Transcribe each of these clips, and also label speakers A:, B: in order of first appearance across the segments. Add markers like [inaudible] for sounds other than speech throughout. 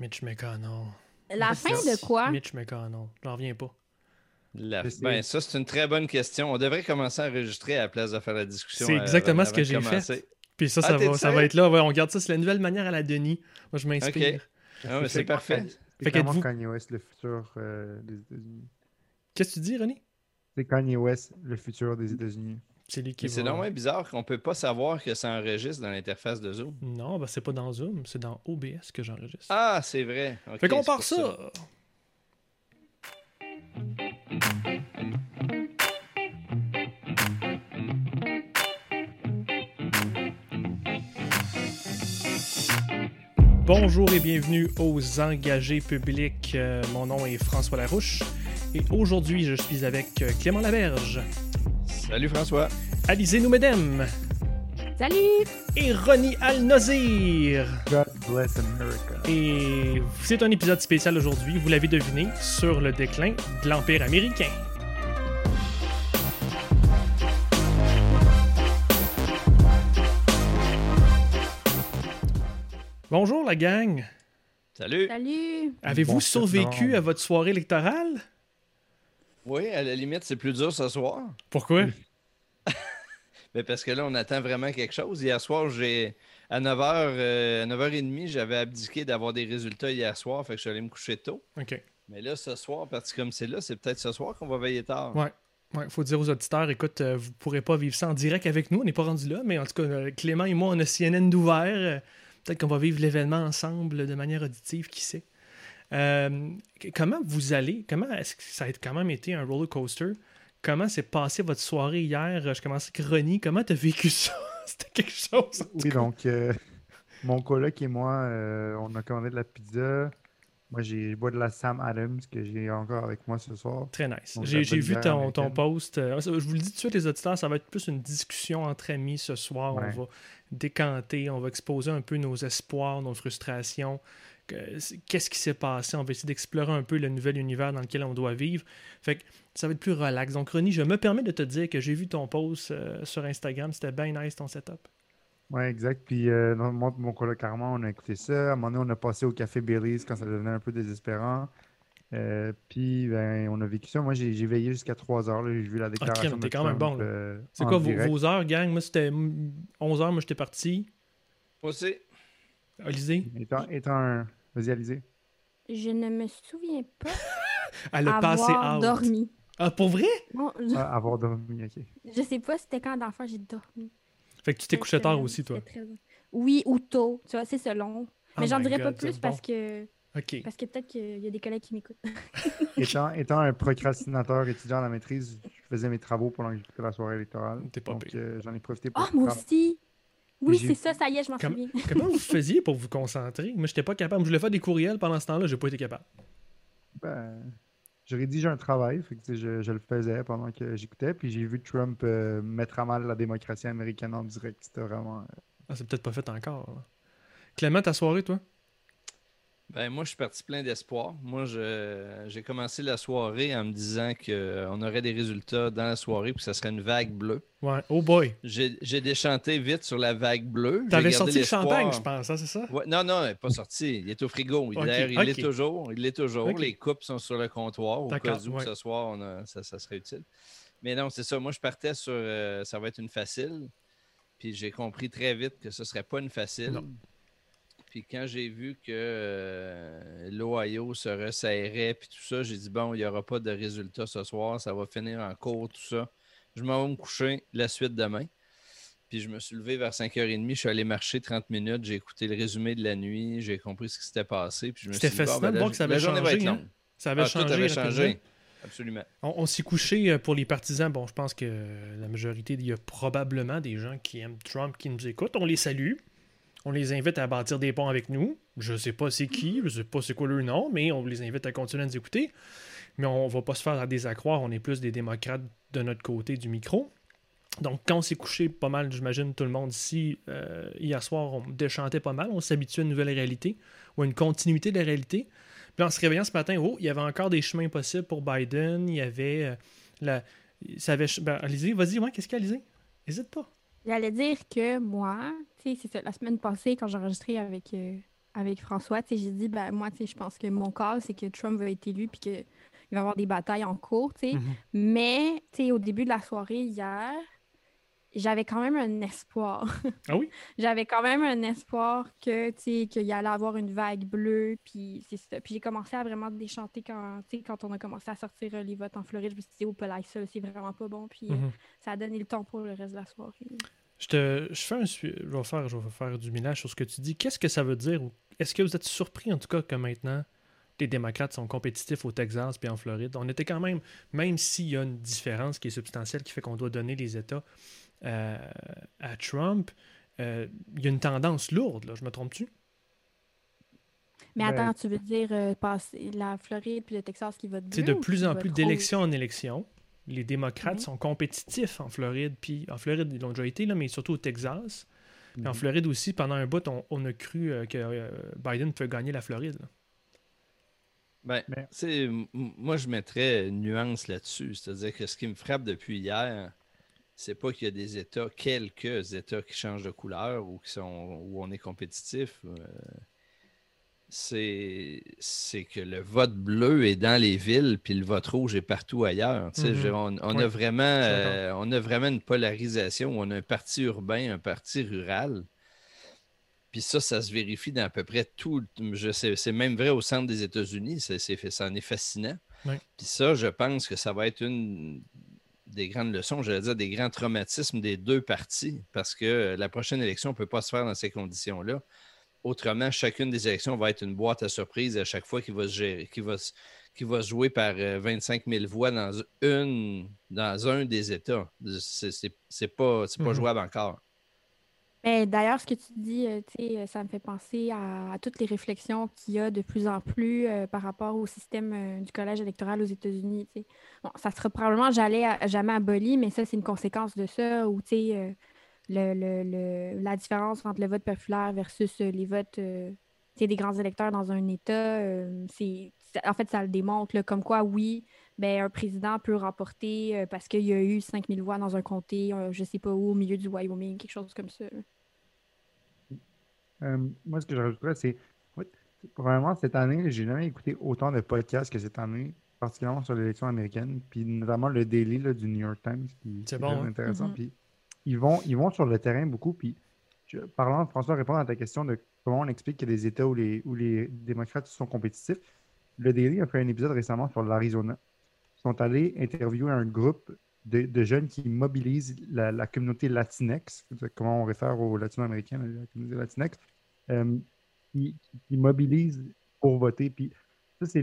A: Mitch McConnell.
B: La fin de quoi?
A: Mitch McConnell. J'en reviens pas.
C: La... Ben, ça, c'est une très bonne question. On devrait commencer à enregistrer à la place de faire la discussion.
A: C'est
C: euh,
A: exactement
C: avant
A: ce que j'ai fait. Puis ça,
C: Ah,
A: ça, va, ça va être là. Ouais, on garde ça. C'est la nouvelle manière à la Denis. Moi, je m'inspire.
C: Ok. Ah, mais c'est parfait.
A: Fait
D: C'est
A: qu'êtes-vous-
D: Kanye West, le futur euh, des États-Unis.
A: Qu'est-ce que tu dis, René?
D: C'est Kanye West, le futur des États-Unis.
A: C'est lui qui
C: C'est bizarre qu'on peut pas savoir que ça enregistre dans l'interface de Zoom.
A: Non, ben c'est pas dans Zoom, c'est dans OBS que j'enregistre.
C: Ah, c'est vrai. Ok,
A: fait qu'on part ça. Bonjour et bienvenue aux engagés publics. Euh, mon nom est François Larouche et aujourd'hui je suis avec euh, Clément Laberge,
C: Salut François.
A: Alizé Noumedem
B: Salut!
A: et Ronnie Al-Nazir.
D: God bless America.
A: Et c'est un épisode spécial aujourd'hui, vous l'avez deviné, sur le déclin de l'Empire américain. Bonjour la gang.
C: Salut.
B: Salut!
A: Avez-vous
D: Bon,
A: survécu
D: non.
A: à votre soirée électorale?
C: Oui, à la limite, c'est plus dur ce soir.
A: Pourquoi? [laughs]
C: Mais parce que là, on attend vraiment quelque chose. Hier soir, j'ai à 9h, à 9h30, j'avais abdiqué d'avoir des résultats hier soir, fait que je suis allé me coucher tôt.
A: OK.
C: Mais là, ce soir, parti comme c'est là, c'est peut-être ce soir qu'on va veiller tard.
A: Ouais. Ouais, faut dire aux auditeurs, écoute, euh, vous pourrez pas vivre ça en direct avec nous, on n'est pas rendu là, mais en tout cas, euh, Clément et moi, on a CNN d'ouvert. euh, Peut-être qu'on va vivre l'événement ensemble de manière auditive, qui sait? Euh, comment vous allez? Comment est-ce que ça a quand même été un roller coaster? Comment s'est passé votre soirée hier? Je commence avec Ronnie. Comment t'as vécu ça? [laughs] C'était quelque chose.
D: Oui, donc, euh, mon coloc et moi, euh, on a commandé de la pizza. Moi, j'ai bois de la Sam Adams que j'ai encore avec moi ce soir.
A: Très nice. J'ai vu ton, ton post. Je vous le dis tout de suite, les auditeurs, ça va être plus une discussion entre amis ce soir.
D: Ouais.
A: On va décanter, on va exposer un peu nos espoirs, nos frustrations. Qu'est-ce qui s'est passé? On va essayer d'explorer un peu le nouvel univers dans lequel on doit vivre. Fait que ça va être plus relax. Donc, Ronnie, je me permets de te dire que j'ai vu ton post euh, sur Instagram. C'était bien nice ton setup.
D: Ouais, exact. Puis, euh, et mon coloc Armand, on a écouté ça. À un moment donné, on a passé au café Bailey's quand ça devenait un peu désespérant. Euh, puis, ben, on a vécu ça. Moi, j'ai j'ai veillé jusqu'à 3 heures. là. J'ai vu la déclaration.
A: mais t'es
D: de
A: quand même bon, là.
D: euh,
A: C'est quoi vos, heures, gang? Moi, c'était 11 heures. Moi, j'étais parti.
C: Moi aussi.
A: Alizé,
D: Étant, étant un. Vas-y, Alizé.
B: Je ne me souviens pas [laughs]
A: elle a passé
B: avoir
A: out.
B: dormi.
A: Ah, pour vrai?
B: Non, je,
D: Ah, avoir dormi, ok.
B: je sais pas c'était quand d'enfant j'ai dormi.
A: Fait que tu t'es couché tard aussi, toi.
B: Très- Oui, ou tôt. Tu vois, c'est selon. Mais
A: Oh
B: j'en
A: my
B: dirais pas plus parce que
A: OK.
B: parce que peut-être qu'il y a des collègues qui m'écoutent. [laughs]
D: Étant, étant un procrastinateur étudiant à la maîtrise, je faisais mes travaux pendant la soirée électorale.
A: T'es pas
D: Donc, euh, j'en ai profité pour.
B: Ah, moi
D: prendre-
B: aussi! Oui, c'est ça, ça y est, je m'en
A: Comme-
B: souviens. [laughs]
A: Comment vous [laughs] faisiez pour vous concentrer? Moi, j'étais pas capable. Je voulais faire des courriels pendant ce temps-là, j'ai pas été capable.
D: Ben, je rédige un travail, fait que, je, je le faisais pendant que j'écoutais, puis j'ai vu Trump euh, mettre à mal la démocratie américaine en direct. C'était vraiment. euh,
A: Ah, c'est peut-être pas fait encore. là. Clément, ta soirée, toi?
C: Ben, moi, je suis parti plein d'espoir. Moi, j'ai commencé la soirée en me disant qu'on aurait des résultats dans la soirée, puis que ça serait une vague bleue.
A: Ouais. Oh boy.
C: J'ai déchanté vite sur la vague bleue.
A: T'avais sorti le champagne, je pense, hein, c'est ça?
C: Ouais, non, non, il n'est pas sorti. Il est au frigo. Il
A: Ok,
C: D'ailleurs, il
A: ok.
C: l'est toujours. Il l'est toujours. Les coupes sont sur le comptoir au cas où
A: ouais.
C: ce soir, on a- ça, ça serait utile. Mais non, c'est ça. Moi, je partais sur euh, ça va être une facile. Puis j'ai compris très vite que ce serait pas une facile.
A: Non.
C: Puis quand j'ai vu que euh, l'Ohio se resserrait, puis tout ça, j'ai dit bon, il n'y aura pas de résultat ce soir, ça va finir en cours, tout ça. Je m'en vais me coucher la suite demain. Puis je me suis levé vers 5h30, je suis allé marcher 30 minutes, j'ai écouté le résumé de la nuit, j'ai compris ce qui s'était passé. Puis je me
A: C'était
C: suis dit, bon,
A: fascinant
C: ben,
A: de voir que ça
C: la
A: avait
C: journée va
A: changé,
C: être
A: hein? Ça avait
C: Ah,
A: changé.
C: tout avait
A: rapidement.
C: changé. Absolument.
A: On, on s'est couché euh, pour les partisans. Bon, je pense que la majorité, il y a probablement des gens qui aiment Trump qui nous écoutent. On les salue. On les invite à bâtir des ponts avec nous. Je sais pas c'est qui, je sais pas c'est quoi leur nom, mais on les invite à continuer à nous écouter. Mais on va pas se faire à désaccroire. On est plus des démocrates de notre côté du micro. Donc, quand on s'est couché pas mal, j'imagine tout le monde ici, euh, hier soir, on déchantait pas mal. On s'habituait à une nouvelle réalité ou à une continuité de la réalité. Puis en se réveillant ce matin, oh, il y avait encore des chemins possibles pour Biden. Il y avait euh, la. Ben, ouais, qu'est-ce qu'il y a, Alizé? N'hésite pas.
B: J'allais dire que moi, c'est ça, la semaine passée, quand j'ai enregistré avec, euh, avec François. Tu sais, j'ai dit, ben, moi, tu sais, je pense que mon cas, c'est que Trump va être élu puis qu'il va y avoir des batailles en cours, tu sais.
A: Mhm.
B: Mais, tu sais, au début de la soirée hier, j'avais quand même un espoir.
A: Ah oui? [laughs]
B: j'avais quand même un espoir que, tu sais, qu'il y allait avoir une vague bleue, puis c'est ça. Puis j'ai commencé à vraiment déchanter quand, tu sais, quand on a commencé à sortir euh, les votes en Floride. Je me suis dit, oh, là, ça, c'est vraiment pas bon. Puis euh,
A: Mhm.
B: ça a donné le temps pour le reste de la soirée.
A: Je, te, je, fais un, je, vais faire, je vais faire du ménage sur ce que tu dis. Qu'est-ce que ça veut dire? Est-ce que vous êtes surpris, en tout cas, que maintenant, les démocrates sont compétitifs au Texas puis en Floride? On était quand même, même s'il y a une différence qui est substantielle qui fait qu'on doit donner les États euh, à Trump, euh, il y a une tendance lourde, là, je me trompe-tu?
B: Mais
D: Ben-
B: attends, tu veux dire euh, passer la Floride puis le Texas qui vote
A: C'est de plus en plus d'élection en élection. Les démocrates
B: Mhm.
A: sont compétitifs en Floride, puis en Floride, ils l'ont déjà été, là, mais surtout au Texas. Puis en
D: Mhm.
A: Floride aussi, pendant un bout, on, on a cru euh, que euh, Biden peut gagner la Floride. là.
C: Ben, m- moi, je mettrais une nuance là-dessus. C'est-à-dire que ce qui me frappe depuis hier, c'est pas qu'il y a des États, quelques États qui changent de couleur ou qui sont où on est compétitif. euh, c'est que le vote bleu est dans les villes, puis le vote rouge est partout ailleurs.
A: Mhm.
C: je dire, on, on
A: Oui,
C: a vraiment, euh, on a vraiment une polarisation. On a un parti urbain, un parti rural. Puis ça, ça se vérifie dans à peu près tout. C'est même vrai au centre des États-Unis. Ça en est fascinant.
A: Oui.
C: Puis ça, je pense que ça va être une des grandes leçons, j'allais dire des grands traumatismes des deux partis, parce que la prochaine élection ne peut pas se faire dans ces conditions-là. Autrement, chacune des élections va être une boîte à surprise à chaque fois qui va se gérer, qui va, qui jouer par euh, 25 000 voix dans, une, dans un des États. C'est, pas, c'est pas
A: Mhm.
C: jouable encore.
B: Mais d'ailleurs, ce que tu dis, euh, tu sais, euh, ça me fait penser à, à toutes les réflexions qu'il y a de plus en plus euh, par rapport au système euh, du collège électoral aux États-Unis. Bon, ça sera probablement jamais, à- jamais aboli, mais ça, c'est une conséquence de ça, où tu sais, euh, le, le- le- la différence entre le vote populaire versus euh, les votes euh, des grands électeurs dans un État, euh, c'est, en fait, ça le démontre, là, comme quoi, oui, ben, un président peut remporter euh, parce qu'il y a eu 5000 voix dans un comté, euh, je sais pas où, au milieu du Wyoming, quelque chose comme ça.
D: Euh, moi, ce que je rajouterais, c'est. Probablement, cette année, j'ai jamais écouté autant de podcasts que cette année, particulièrement sur l'élection américaine, puis notamment le Daily là, du New York Times, qui
A: bon,
D: très
A: hein?
D: intéressant.
B: Mhm.
D: Puis ils vont, ils sur le terrain beaucoup. Puis, parlant, François, répondre à ta question de comment on explique qu'il y a des États où les, démocrates sont compétitifs, le Daily a fait un épisode récemment sur l'Arizona. Ils sont allés interviewer un groupe de, jeunes qui mobilisent la, la communauté latinex, comment on réfère aux latino-américains, la communauté latinex, euh, qui, qui mobilisent pour voter. Puis ça, ce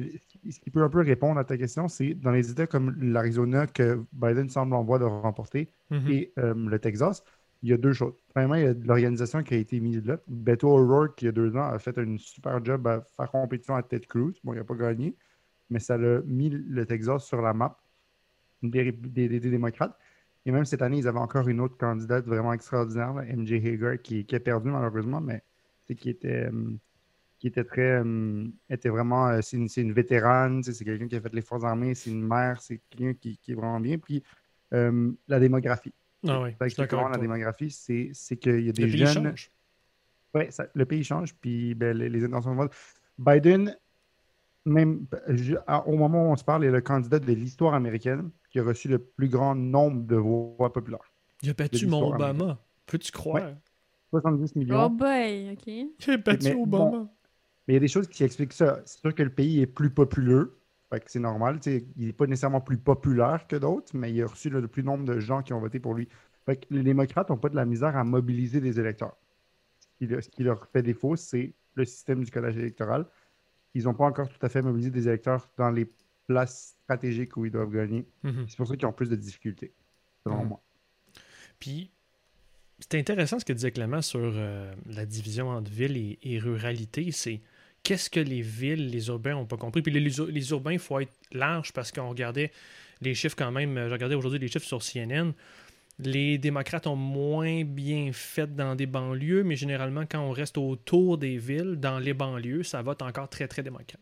D: qui- peut un peu répondre à ta question, c'est dans les États comme l'Arizona que Biden semble en voie de remporter
A: Mhm.
D: et euh, le Texas, il y a deux choses. Premièrement, il y a de l'organisation qui a été mise là. Beto O'Rourke, il y a deux ans, a fait un super job à faire compétition à Ted Cruz. Bon, il n'a pas gagné, mais ça l'a mis le Texas sur la map des, des- des- des démocrates. Et même cette année, ils avaient encore une autre candidate vraiment extraordinaire, là, MJ Hager, qui, qui a perdu malheureusement, mais c'est qui était, euh, qui était très. euh, était vraiment. euh, c'est une, c'est une vétérane, c'est quelqu'un qui a fait les forces armées, c'est une mère, c'est quelqu'un qui, qui est vraiment bien. Puis euh, la démographie.
A: Ah oui, d'accord
D: la démographie, c'est c'est qu'il y a des
A: Le pays
D: jeunes.
A: change.
D: Ouais, ça- le pays change, puis ben, les, les intentions de vote. Biden, même je- à- au moment où on se parle, est le candidat de l'histoire américaine qui a reçu le plus grand nombre de voix populaires.
A: Il a battu mon. Obama. Peux-tu croire?
D: 70 millions.
B: Oh boy, OK.
A: Il a battu
D: Mais
A: Obama.
D: bon, Mais il y a des choses qui expliquent ça. C'est sûr que le pays est plus populeux. Fait que c'est normal. Il n'est pas nécessairement plus populaire que d'autres, mais il a reçu là, le plus nombre de gens qui ont voté pour lui. Fait que les démocrates n'ont pas de la misère à mobiliser des électeurs. Ce qui, leur- ce qui leur fait défaut, c'est le système du collège électoral. Ils n'ont pas encore tout à fait mobilisé des électeurs dans les places stratégiques où ils doivent gagner.
A: Mhm.
D: C'est pour ça qu'ils ont plus de difficultés, selon
A: Mhm.
D: moi.
A: Puis, c'était intéressant ce que disait Clément sur euh, la division entre ville et, et ruralité. C'est qu'est-ce que les villes, les urbains n'ont pas compris? Puis les, les ur- les urbains, il faut être large parce qu'on regardait les chiffres quand même. euh, Je regardais aujourd'hui les chiffres sur CNN. Les démocrates ont moins bien fait dans des banlieues, mais généralement, quand on reste autour des villes, dans les banlieues, ça vote encore très, très démocrate.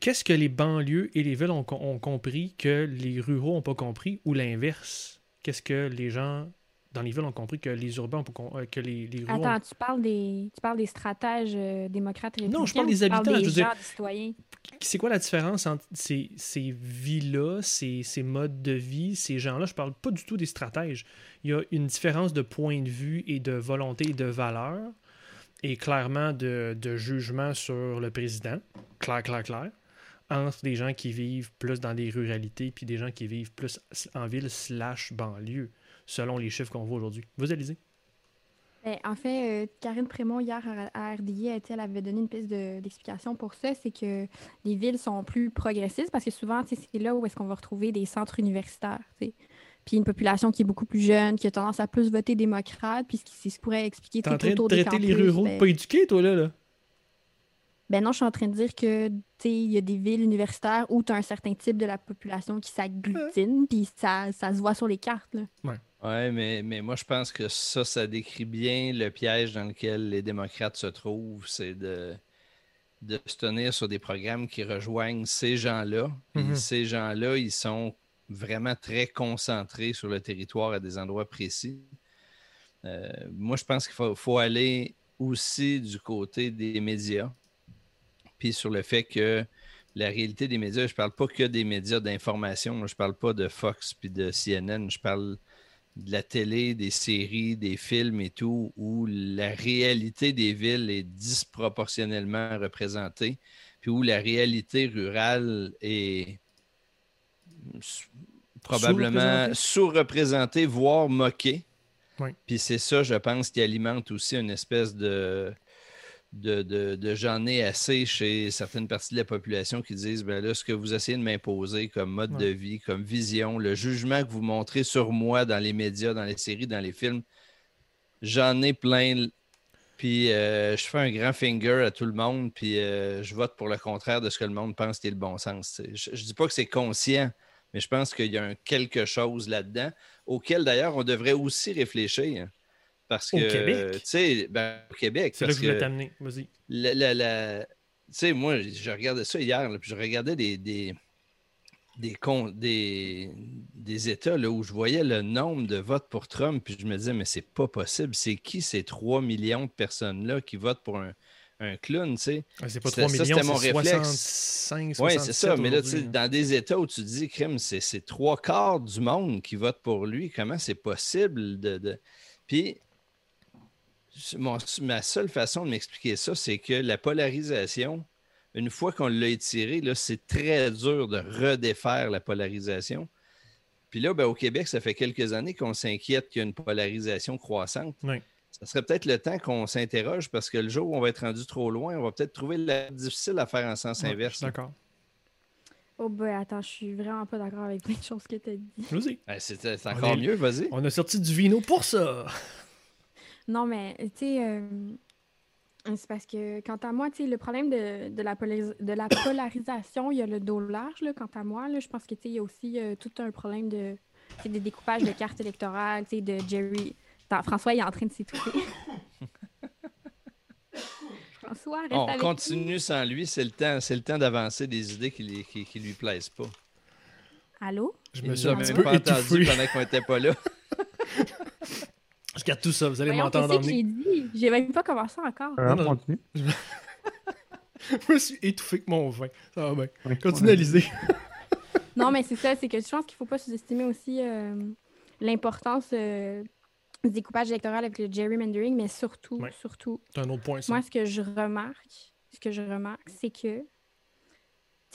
A: Qu'est-ce que les banlieues et les villes ont, ont compris que les ruraux n'ont pas compris ou l'inverse? Qu'est-ce que les gens dans les villes ont compris que les urbains, euh, que les, les ruraux
B: Attends, tu parles des, tu parles des stratèges euh, démocrates et
A: Non, je parle
B: républicains
A: des habitants, je veux dire-
B: des citoyens?
A: c'est quoi la différence entre ces, ces vies-là, ces, ces modes de vie, ces gens-là? Je parle pas du tout des stratèges. Il y a une différence de point de vue et de volonté et de valeur, et clairement de, de jugement sur le président, clair, clair, clair, entre des gens qui vivent plus dans des ruralités puis des gens qui vivent plus en ville slash banlieue, selon les chiffres qu'on voit aujourd'hui. Vous, Alizé?
B: Ben, en fait, euh, Karine Prémont, hier à, RDI, elle, elle avait donné une piste de- d'explication pour ça. C'est que les villes sont plus progressistes parce que souvent, c'est là où est-ce qu'on va retrouver des centres universitaires. tu sais. Puis une population qui est beaucoup plus jeune, qui a tendance à plus voter démocrate, puis ce qui pourrait expliquer
A: T'es en train de traiter les ruraux? de
B: ben-
A: pas éduqués, toi, là? là?
B: Ben non, je suis en train de dire que tu sais, il y a des villes universitaires où tu as un certain type de la population qui s'agglutine, puis ça, ça se voit sur les cartes. Là.
C: Oui, mais, mais moi, je pense que ça, ça décrit bien le piège dans lequel les démocrates se trouvent. C'est de, de se tenir sur des programmes qui rejoignent ces gens-là.
A: Mhm.
C: ces gens-là, ils sont vraiment très concentrés sur le territoire à des endroits précis. Euh, moi, je pense qu'il faut, faut aller aussi du côté des médias. Puis sur le fait que la réalité des médias, je ne parle pas que des médias d'information. Je ne parle pas de Fox puis de CNN. Je parle de la télé, des séries, des films et tout, où la réalité des villes est disproportionnellement représentée, puis où la réalité rurale est probablement sous-représentée, voire moquée.
A: Oui.
C: Puis c'est ça, je pense, qui alimente aussi une espèce de, de, de, de j'en ai assez chez certaines parties de la population qui disent ben là, ce que vous essayez de m'imposer comme mode de vie, comme vision, le jugement que vous montrez sur moi dans les médias, dans les séries, dans les films, j'en ai plein. Puis euh, je fais un grand finger à tout le monde, puis euh, je vote pour le contraire de ce que le monde pense qui est le bon sens. Je, je dis pas que c'est conscient, mais je pense qu'il y a un quelque chose là-dedans auquel d'ailleurs on devrait aussi réfléchir. Parce
A: Au
C: que,
A: Québec?
C: tu sais, ben, au Québec,
A: C'est là que je voulais t'amener. Vas-y.
C: la- la- la- Tu sais, moi, je regardais ça hier, là, puis je regardais des, des, des, con- des, des États là, où je voyais le nombre de votes pour Trump, puis je me disais, mais c'est pas possible. C'est qui ces 3 millions de personnes-là qui votent pour un, un clown, tu sais?
A: Ah, C'est pas
C: C'était-
A: 3
C: ça,
A: millions,
C: c'était mon
A: c'est
C: réflexe.
A: 65,
C: Oui,
A: 67
C: c'est ça. Mais là, tu sais, dans des États où tu dis, crime, c'est c'est trois quarts du monde qui vote pour lui. Comment c'est possible de. de- Puis, mon- ma seule façon de m'expliquer ça, c'est que la polarisation, une fois qu'on l'a étirée, là, c'est très dur de redéfaire la polarisation. Puis là, ben, au Québec, ça fait quelques années qu'on s'inquiète qu'il y a une polarisation croissante.
A: Oui.
C: Ça serait peut-être le temps qu'on s'interroge parce que le jour où on va être rendu trop loin, on va peut-être trouver la difficile à faire en sens inverse.
A: suis D'accord.
B: Oh ben attends, je suis vraiment pas d'accord avec plein de choses que tu as dit.
A: Vas-y.
C: Ben, c'est encore
A: est-
C: mieux, vas-y.
A: On a sorti du vino pour ça.
B: Non, mais tu sais, euh, c'est parce que quant à moi, tu sais, le problème de, de la de la polarisation, il y a le dos large, là, quant à moi. Là, je pense que tu sais, il y a aussi euh, tout un problème de, tu sais, de découpage de cartes électorales, tu sais, de Jerry. Attends, François, il est en train de s'étouffer. [laughs] François, reste
C: On
B: avec
C: continue sans lui, c'est le temps, c'est le temps d'avancer des idées qui, lui- qui, qui lui plaisent pas.
B: Allô?
A: Je me suis un
C: même
A: petit peu
C: pas entendu pendant qu'on n'était pas là. [laughs]
A: Je garde tout ça, vous allez m'entendre
B: qu'est-ce que
A: emmener.
B: j'ai dit? J'ai même pas commencé encore.
D: Alors,
A: non, non.
D: continue. [laughs] [laughs]
A: Je me suis étouffé avec mon vin. Ça va bien. Continue à liser. [laughs]
B: Non, mais c'est ça, c'est que je pense qu'il faut pas sous-estimer aussi euh, l'importance euh, du découpage électoral avec le gerrymandering, mais surtout,
A: Ouais.
B: surtout,
A: C'est un autre point, ça.
B: moi, ce que je remarque, ce que je remarque, c'est que,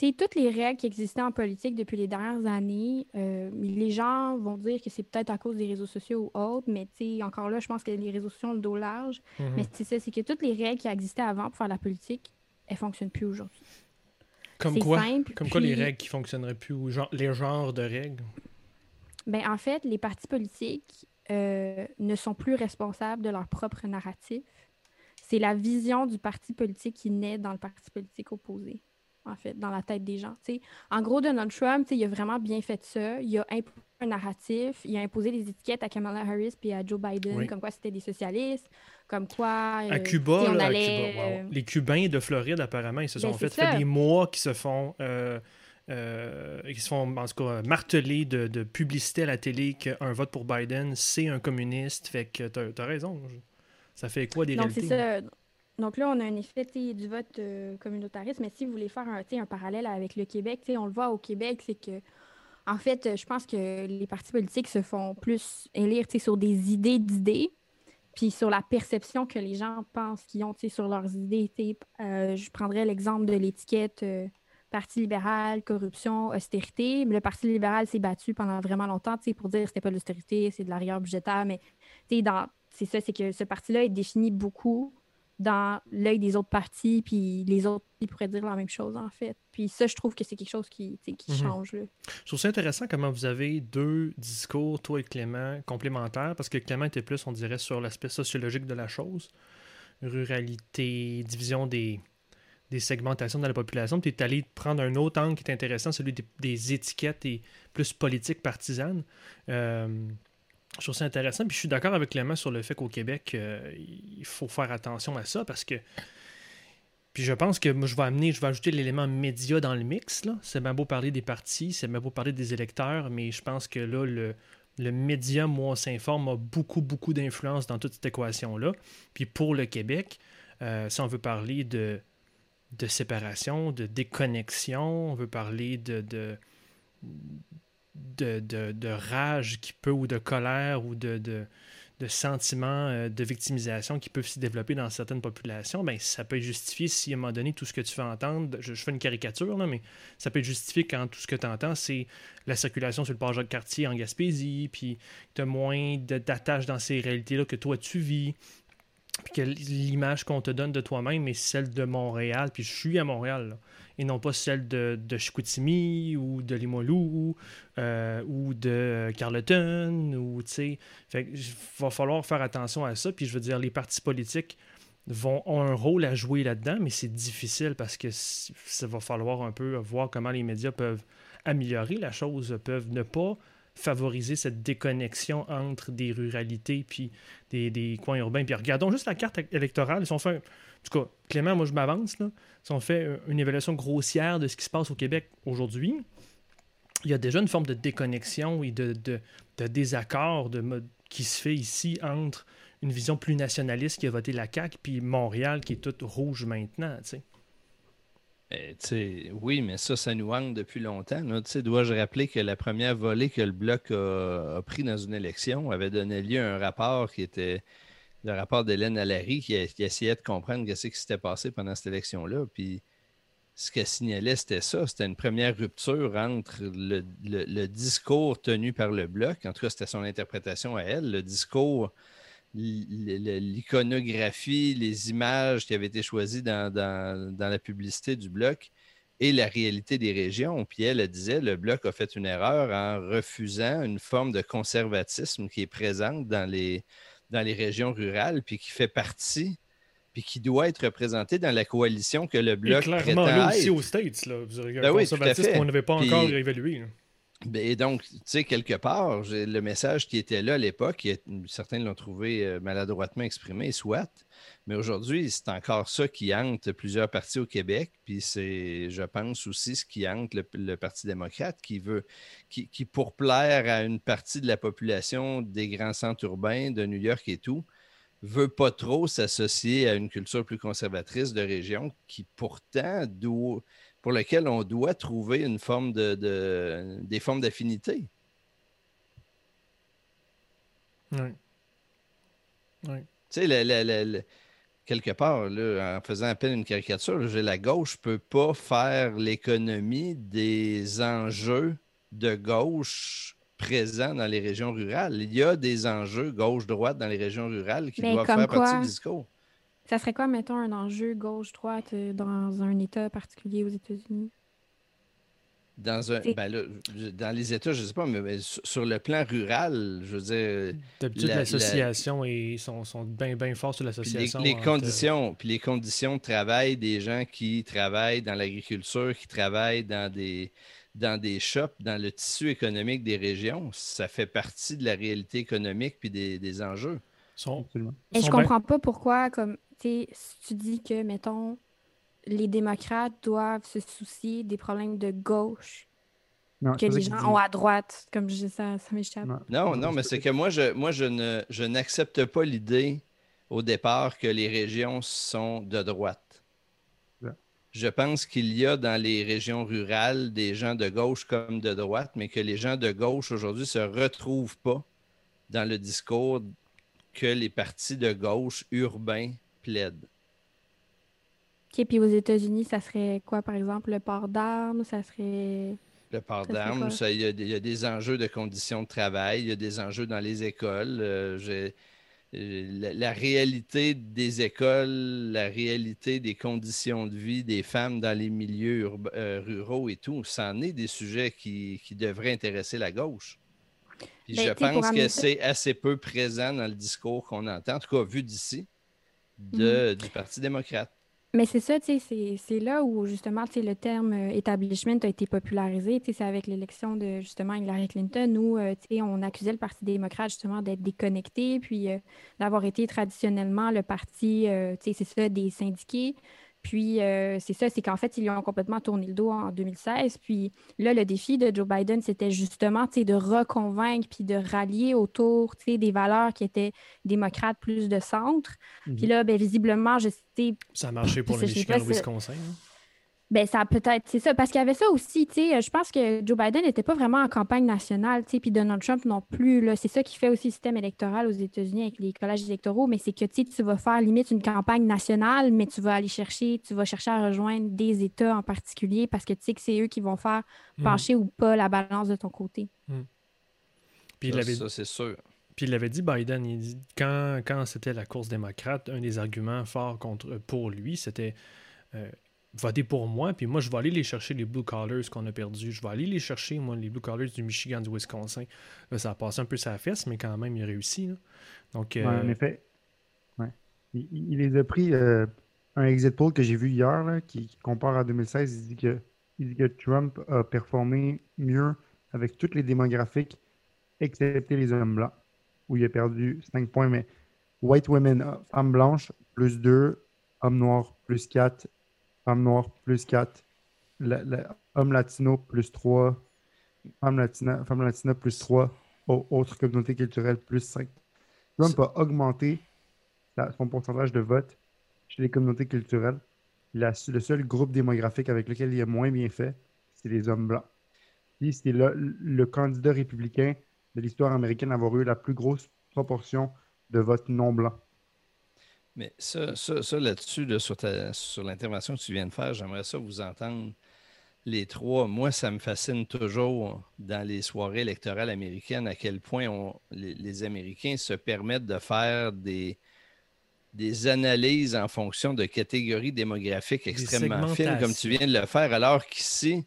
B: sais, toutes les règles qui existaient en politique depuis les dernières années, euh, les gens vont dire que c'est peut-être à cause des réseaux sociaux ou autres, mais tu sais, encore là, je pense que les réseaux sociaux ont le dos large.
A: Mhm.
B: Mais c'est ça, c'est que toutes les règles qui existaient avant pour faire la politique, elles fonctionnent plus aujourd'hui.
A: Comme quoi?
B: simple,
A: Comme quoi les règles qui fonctionneraient plus, ou genre, les genres de règles?
B: Ben, en fait, les partis politiques euh, ne sont plus responsables de leur propre narratif. C'est la vision du parti politique qui naît dans le parti politique opposé, en fait, dans la tête des gens. tu sais. En gros, Donald Trump, il a vraiment bien fait ça. Il a imposé un narratif, il a imposé des étiquettes à Kamala Harris puis à Joe Biden,
A: Oui.
B: comme quoi c'était des socialistes, comme quoi... euh,
A: À Cuba,
B: on
A: là, à
B: allait,
A: Cuba, wow.
B: euh,
A: les Cubains de Floride, apparemment, ils se
B: Ben,
A: sont
B: c'est
A: fait, des mois qui se font euh, euh, qui se font, en tout cas, marteler de, de publicité à la télé qu'un vote pour Biden, c'est un communiste. Fait que t'as as raison. Ça fait quoi des
B: Donc,
A: réalités?
B: c'est ça. Donc là, on a un effet du vote euh, communautariste, mais si vous voulez faire un, parallèle avec le Québec, on le voit au Québec, c'est que, en fait, euh, je pense que les partis politiques se font plus élire sur des idées d'idées, puis sur la perception que les gens pensent qu'ils ont sur leurs idées. Euh, je prendrais l'exemple de l'étiquette Parti libéral, corruption, austérité. Le Parti libéral s'est battu pendant vraiment longtemps pour dire que c'était pas de l'austérité, c'est de la rigueur budgétaire, mais c'est ça, c'est que ce parti-là est défini beaucoup dans l'œil des autres partis, puis les autres, ils pourraient dire la même chose, en fait. Puis ça, je trouve que c'est quelque chose qui, qui
A: Mhm.
B: change, là.
A: Je trouve ça intéressant comment vous avez deux discours, toi et Clément, complémentaires, parce que Clément était plus, on dirait, sur l'aspect sociologique de la chose. Ruralité, division des, des segmentations de la population. Tu es allé prendre un autre angle qui est intéressant, celui des, des étiquettes et plus politiques partisanes. Euh, je trouve ça intéressant. Puis je suis d'accord avec Clément sur le fait qu'au Québec, euh, il faut faire attention à ça parce que puis je pense que moi, je vais amener, je vais ajouter l'élément média dans le mix. C'est bien beau parler des partis, c'est bien beau parler des électeurs, mais je pense que là, le, le média, moi, s'informe, a beaucoup, beaucoup d'influence dans toute cette équation-là. Puis pour le Québec, euh, si on veut parler de, de séparation, de déconnexion, on veut parler de, de, de, rage qui peut, ou de colère, ou de, de, de sentiments euh, de victimisation qui peuvent s'y développer dans certaines populations, ben, ça peut être justifié si à un moment donné, tout ce que tu fais entendre, je, fais une caricature, mais ça peut être justifié quand tout ce que tu entends, c'est la circulation sur le port Jacques-Cartier en Gaspésie, puis tu as moins de- d'attache dans ces réalités-là que toi tu vis, puis que l'image qu'on te donne de toi-même est celle de Montréal, puis je suis à Montréal, et non pas celle de, de Chicoutimi ou de Limoilou euh, ou de Carleton, ou. Fait j- va falloir faire attention à ça. Puis je veux dire, les partis politiques vont, ont un rôle à jouer là-dedans, mais c'est difficile parce que ça va falloir un peu voir comment les médias peuvent améliorer la chose, peuvent ne pas favoriser cette déconnexion entre des ruralités puis des, des coins urbains. Puis regardons juste la carte électorale. Si on fait, un- en tout cas, Clément, moi je m'avance. Si on fait euh, une évaluation grossière de ce qui se passe au Québec aujourd'hui, il y a déjà une forme de déconnexion et de, désaccord qui se fait ici entre une vision plus nationaliste qui a voté la CAQ puis Montréal qui est toute rouge maintenant, sais,
C: oui, mais ça, ça nous hante depuis longtemps. Dois-je rappeler que la première volée que le Bloc a, a pris dans une élection avait donné lieu à un rapport qui était le rapport d'Hélène Allary qui, essayait de comprendre ce qui s'était passé pendant cette élection-là. Puis ce qu'elle signalait, c'était ça. C'était une première rupture entre le, discours tenu par le Bloc, en tout cas, c'était son interprétation à elle, le discours l'iconographie, les images qui avaient été choisies dans la publicité du bloc et la réalité des régions. Puis elle, elle disait, le bloc a fait une erreur en refusant une forme de conservatisme qui est présente dans les, dans les régions rurales, puis qui fait partie, puis qui doit être représentée dans la coalition que le
A: Et
C: bloc
A: clairement,
C: prétend
A: là aussi
C: être.
A: aux States, là, vous avez
C: Ben oui,
A: qu'on n'avait pas
C: Puis-
A: encore évalué. là.
C: Ben, Et donc, tu sais, quelque part, le message qui était là à l'époque, certains l'ont trouvé euh, maladroitement exprimé, soit, mais aujourd'hui, c'est encore ça qui hante plusieurs partis au Québec, puis c'est, je pense, aussi ce qui hante le, le Parti démocrate, qui veut, qui, qui, pour plaire à une partie de la population des grands centres urbains de New York et tout, veut pas trop s'associer à une culture plus conservatrice de région qui pourtant doit pour lequel on doit trouver une forme de, de- des formes d'affinité.
A: Ouais. Ouais.
C: Tu sais, le- le- le- quelque part, là, en faisant à une caricature, là, j'ai- la gauche ne peut pas faire l'économie des enjeux de gauche présents dans les régions rurales. Il y a des enjeux gauche-droite dans les régions rurales qui
B: Mais
C: doivent faire partie du discours.
B: Ça serait quoi, mettons, un enjeu gauche-droite euh, dans un État particulier aux États-Unis?
C: Dans, un, ben là, je- dans les États, je ne sais pas, mais, sur le plan rural, je veux dire,
A: D'habitude,
C: La- la-
A: l'association et sont, sont bien bien forts sur
C: Puis les,
A: l'association.
C: les
A: entre-
C: conditions, puis les conditions de travail des gens qui travaillent dans l'agriculture, qui travaillent dans des, dans des shops, dans le tissu économique des régions, ça fait partie de la réalité économique puis des, des enjeux.
A: sont.
B: Et je
A: sont bien-
B: comprends pas pourquoi, comme, tu sais, si tu dis que, mettons, les démocrates doivent se soucier des problèmes de gauche
D: Non,
B: que les gens ont à droite, comme je dis ça, ça m'échappe.
D: Non.
C: Non, non, mais c'est que moi, je, moi, je ne, je n'accepte pas l'idée au départ que les régions sont de droite.
D: Ouais.
C: Je pense qu'il y a dans les régions rurales des gens de gauche comme de droite, mais que les gens de gauche aujourd'hui se retrouvent pas dans le discours que les partis de gauche urbains plaident.
B: OK, puis aux États-Unis, ça serait quoi, par exemple, le port d'armes? Ça serait...
C: Le port d'armes, il y, a des- il y a des enjeux de conditions de travail, il y a des enjeux dans les écoles. euh, euh, la, la réalité des écoles, la réalité des conditions de vie des femmes dans les milieux euh, ruraux et tout, c'en est des sujets qui, qui devraient intéresser la gauche. Puis
B: Ben,
C: je pense que c'est assez peu présent dans le discours qu'on entend, en tout cas vu d'ici, de- du Parti démocrate.
B: Mais c'est ça, tu sais, c'est- là où justement, tu sais, le terme euh, establishment a été popularisé. Tu sais, c'est avec l'élection de justement Hillary Clinton où, euh, tu sais, on accusait le Parti démocrate justement d'être déconnecté, puis euh, d'avoir été traditionnellement le parti, euh, tu sais, c'est ça, des syndiqués. Puis euh, c'est ça, c'est qu'en fait, ils lui ont complètement tourné le dos en 2016. Puis là, le défi de Joe Biden, c'était justement, de reconvaincre puis de rallier autour, des valeurs qui étaient démocrates plus de centre. Puis
D: Mhm.
B: là, ben, visiblement, je sais
A: Ça a marché pour le Michigan, le Wisconsin. hein.
B: Ben, ça peut-être, c'est ça, parce qu'il y avait ça aussi, tu sais, je pense que Joe Biden n'était pas vraiment en campagne nationale, tu sais, puis Donald Trump non plus, là, c'est ça qui fait aussi le système électoral aux États-Unis avec les collèges électoraux, mais c'est que, tu sais, tu vas faire limite une campagne nationale, mais tu vas aller chercher, tu vas chercher à rejoindre des États en particulier parce que tu sais que c'est eux qui vont faire
A: Mhm.
B: pencher ou pas la balance de ton côté.
A: Puis il
C: Ça,
A: avait
C: ça, c'est sûr.
A: Puis il avait dit, Biden, il dit, quand, quand c'était la course démocrate, un des arguments forts contre, pour lui, c'était euh, voter pour moi, puis moi, je vais aller les chercher, les Blue Collars qu'on a perdus. Je vais aller les chercher, moi, les Blue Collars du Michigan, du Wisconsin. Là, ça a passé un peu sa fesse, mais quand même, il a réussi. là. Donc, euh,
D: en effet. Il, les a pris euh, un exit poll que j'ai vu hier qui, compare à 2016. Il dit, que, il dit que Trump a performé mieux avec toutes les démographiques, excepté les hommes blancs, où il a perdu 5 points. Mais white women, femmes blanches, plus 2, hommes noirs, plus 4, femmes noires, plus 4, la- la- hommes latinos, plus 3, femmes latinas, femmes latinas, plus 3, autres communautés culturelles, plus 5. Trump a augmenté son pourcentage de vote chez les communautés culturelles. La- le seul groupe démographique avec lequel il a moins bien fait, c'est les hommes blancs. Puis c'est le, le candidat républicain de l'histoire américaine à avoir eu la plus grosse proportion de votes non blancs.
C: Mais ça, ça, ça là-dessus, là, sur, sur l'intervention que tu viens de faire, j'aimerais ça vous entendre les trois. Moi, ça me fascine toujours dans les soirées électorales américaines à quel point on- les, les Américains se permettent de faire des, des analyses en fonction de catégories démographiques extrêmement fines, comme tu viens de le faire, alors qu'ici,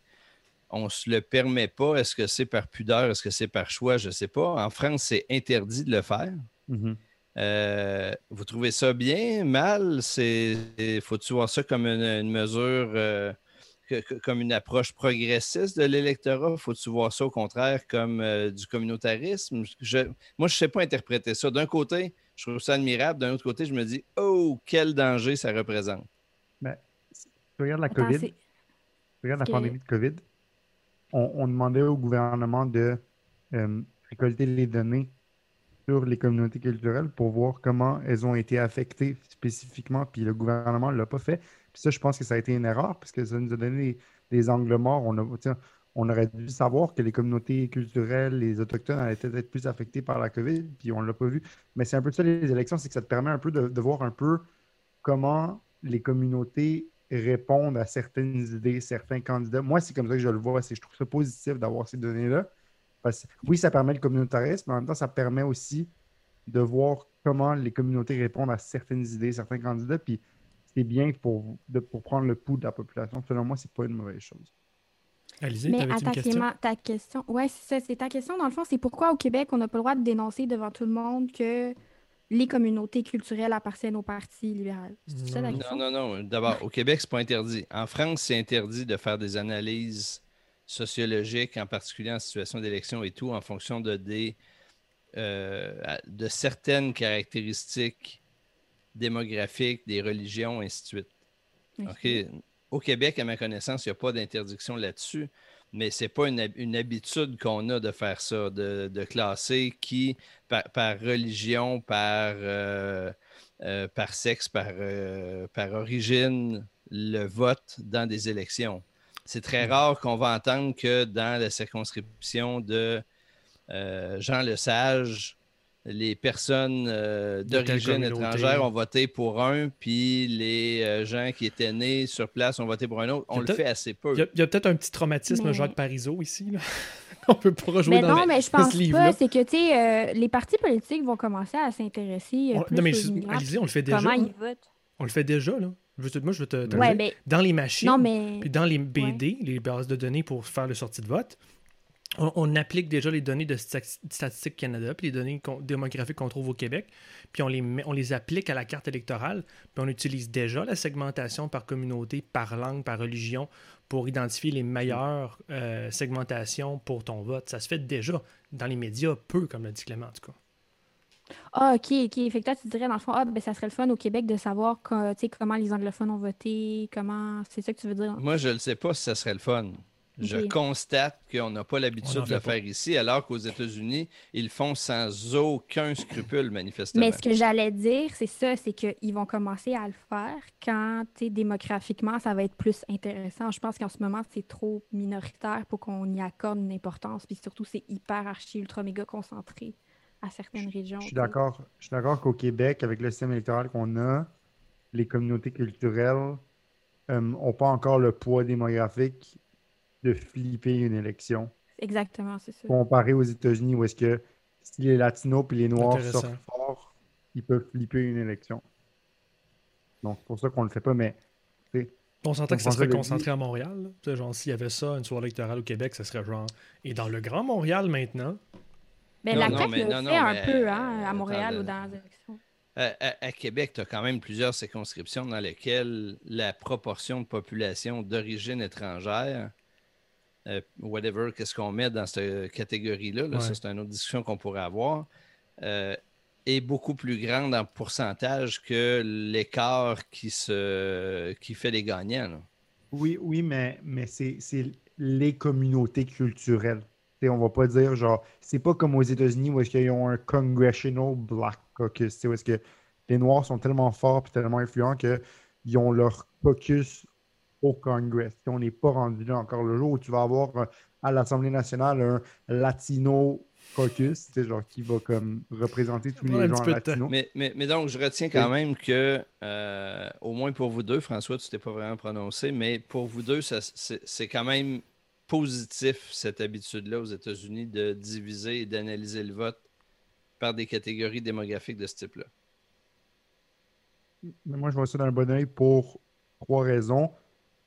C: on ne se le permet pas. Est-ce que c'est par pudeur? Est-ce que c'est par choix? Je ne sais pas. En France, c'est interdit de le faire.
D: Mhm.
C: Euh, vous trouvez ça bien, mal? Faut-tu voir ça comme une, une mesure, euh, que- que- comme une approche progressiste de l'électorat? Faut-tu voir ça au contraire comme euh, du communautarisme? Je- moi, je ne sais pas interpréter ça. D'un côté, je trouve ça admirable. D'un autre côté, je me dis, oh, quel danger ça représente.
D: Tu regardes la
B: Attends,
D: COVID, regardes la
B: que-
D: pandémie de COVID, on, on demandait au gouvernement de euh, récolter les données sur les communautés culturelles pour voir comment elles ont été affectées spécifiquement, puis le gouvernement ne l'a pas fait. Puis ça, je pense que ça a été une erreur, parce que ça nous a donné des, angles morts. On, a, on aurait dû savoir que les communautés culturelles, les Autochtones allaient peut-être être plus affectés par la COVID, puis on ne l'a pas vu. Mais c'est un peu ça, les élections, c'est que ça te permet un peu de, voir un peu comment les communautés répondent à certaines idées, certains candidats. Moi, c'est comme ça que je le vois. Je trouve ça positif d'avoir ces données-là. Parce que, oui, ça permet le communautarisme, mais en même temps, ça permet aussi de voir comment les communautés répondent à certaines idées, certains candidats. Puis c'est bien pour, de- pour prendre le pouls de la population. Selon moi, c'est pas une mauvaise chose.
A: Alizé,
B: Mais
A: une
B: attends,
A: question?
B: Clément, ta question, ouais, c'est ça, c'est ta question. Dans le fond, c'est pourquoi au Québec, on n'a pas le droit de dénoncer devant tout le monde que les communautés culturelles appartiennent au Parti libéral? C'est ça la
A: Non.
B: question?
C: Non, non, non. D'abord, au Québec, c'est pas interdit. En France, c'est interdit de faire des analyses sociologiques, en particulier en situation d'élection et tout, en fonction de des euh, de certaines caractéristiques démographiques, des religions, ainsi de suite. Au Québec, à ma connaissance, il n'y a pas d'interdiction là-dessus, mais ce n'est pas une, habitude qu'on a de faire ça, de, classer qui, par, religion, par, euh, euh, par sexe, par, euh, par origine, le vote dans des élections. C'est très rare qu'on va entendre que dans la circonscription de Jean Lesage, les personnes euh, d'origine étrangère ont voté pour un, puis les euh, gens qui étaient nés sur place ont voté pour un autre. On le fait assez peu.
A: Il y a, peut-être un petit traumatisme Jacques Parizeau ici. [laughs] On peut pas rejouer
B: mais
A: dans
B: non, mais je pense [laughs] pas. C'est que, tu sais, euh, les partis politiques vont commencer à s'intéresser non, mais
A: Alizé, on le fait déjà.
B: Comment ils votent.
A: On le fait déjà, là. Moi, je veux te, dire. Dans les machines, puis dans les BD, les bases de données pour faire le sortie de vote, on, applique déjà les données de Statistique Canada, puis les données démographiques qu'on trouve au Québec, puis on les, on les applique à la carte électorale, puis on utilise déjà la segmentation par communauté, par langue, par religion, pour identifier les meilleures euh, segmentations pour ton vote. Ça se fait déjà dans les médias, peu, comme l'a dit Clément, en tout cas.
B: Ah, ok, ok. Fait que toi, tu dirais, dans le fond, ah, ben, ça serait le fun au Québec de savoir comment les anglophones ont voté, comment. C'est ça que tu veux dire?
C: Moi, je ne sais pas si ça serait le fun. Je constate qu'on n'a pas l'habitude de le faire ici, alors qu'aux États-Unis, ils le font sans aucun scrupule, manifestement.
B: Mais ce que j'allais dire, c'est ça, c'est qu'ils vont commencer à le faire quand, démographiquement, ça va être plus intéressant. Je pense qu'en ce moment, c'est trop minoritaire pour qu'on y accorde une importance. Puis surtout, c'est hyper archi, ultra, méga concentré à certaines régions.
D: Je suis d'accord. Je suis d'accord qu'au Québec, avec le système électoral qu'on a, les communautés culturelles n'ont euh, pas encore le poids démographique de flipper une élection.
B: Exactement, c'est ça.
D: Comparé aux États-Unis où est-ce que si les Latinos et les Noirs sortent fort, ils peuvent flipper une élection. Donc, c'est pour ça qu'on ne le fait pas, mais.
A: On s'entend que ça serait concentré à Montréal. Genre, s'il y avait ça, une soirée électorale au Québec, ça serait genre. Et dans le Grand Montréal maintenant.
B: Ben, la CAQ le fait un peu hein, à Montréal ou dans les élections.
C: À, Québec, tu as quand même plusieurs circonscriptions dans lesquelles la proportion de population d'origine étrangère euh, whatever, qu'est-ce qu'on met dans cette catégorie-là, ça c'est une autre discussion qu'on pourrait avoir, euh, est beaucoup plus grande en pourcentage que l'écart qui, se, qui fait les gagnants.
D: Oui, oui, mais, mais c'est les communautés culturelles. On on va pas dire genre, c'est pas comme aux États-Unis où est-ce qu'ils ont un Congressional Black Caucus, où est-ce que les Noirs sont tellement forts et tellement influents qu'ils ont leur caucus au Congrès. On n'est pas rendu là encore le jour où tu vas avoir euh, à l'Assemblée nationale un Latino caucus, genre qui va comme représenter tous les gens latinos.
C: Mais, mais, mais, donc, je retiens quand même que, euh, au moins pour vous deux, François, tu t'es pas vraiment prononcé, mais pour vous deux, c'est quand même positif, cette habitude-là aux États-Unis de diviser et d'analyser le vote par des catégories démographiques de ce type-là?
D: Moi, je vois ça d'un bon oeil pour trois raisons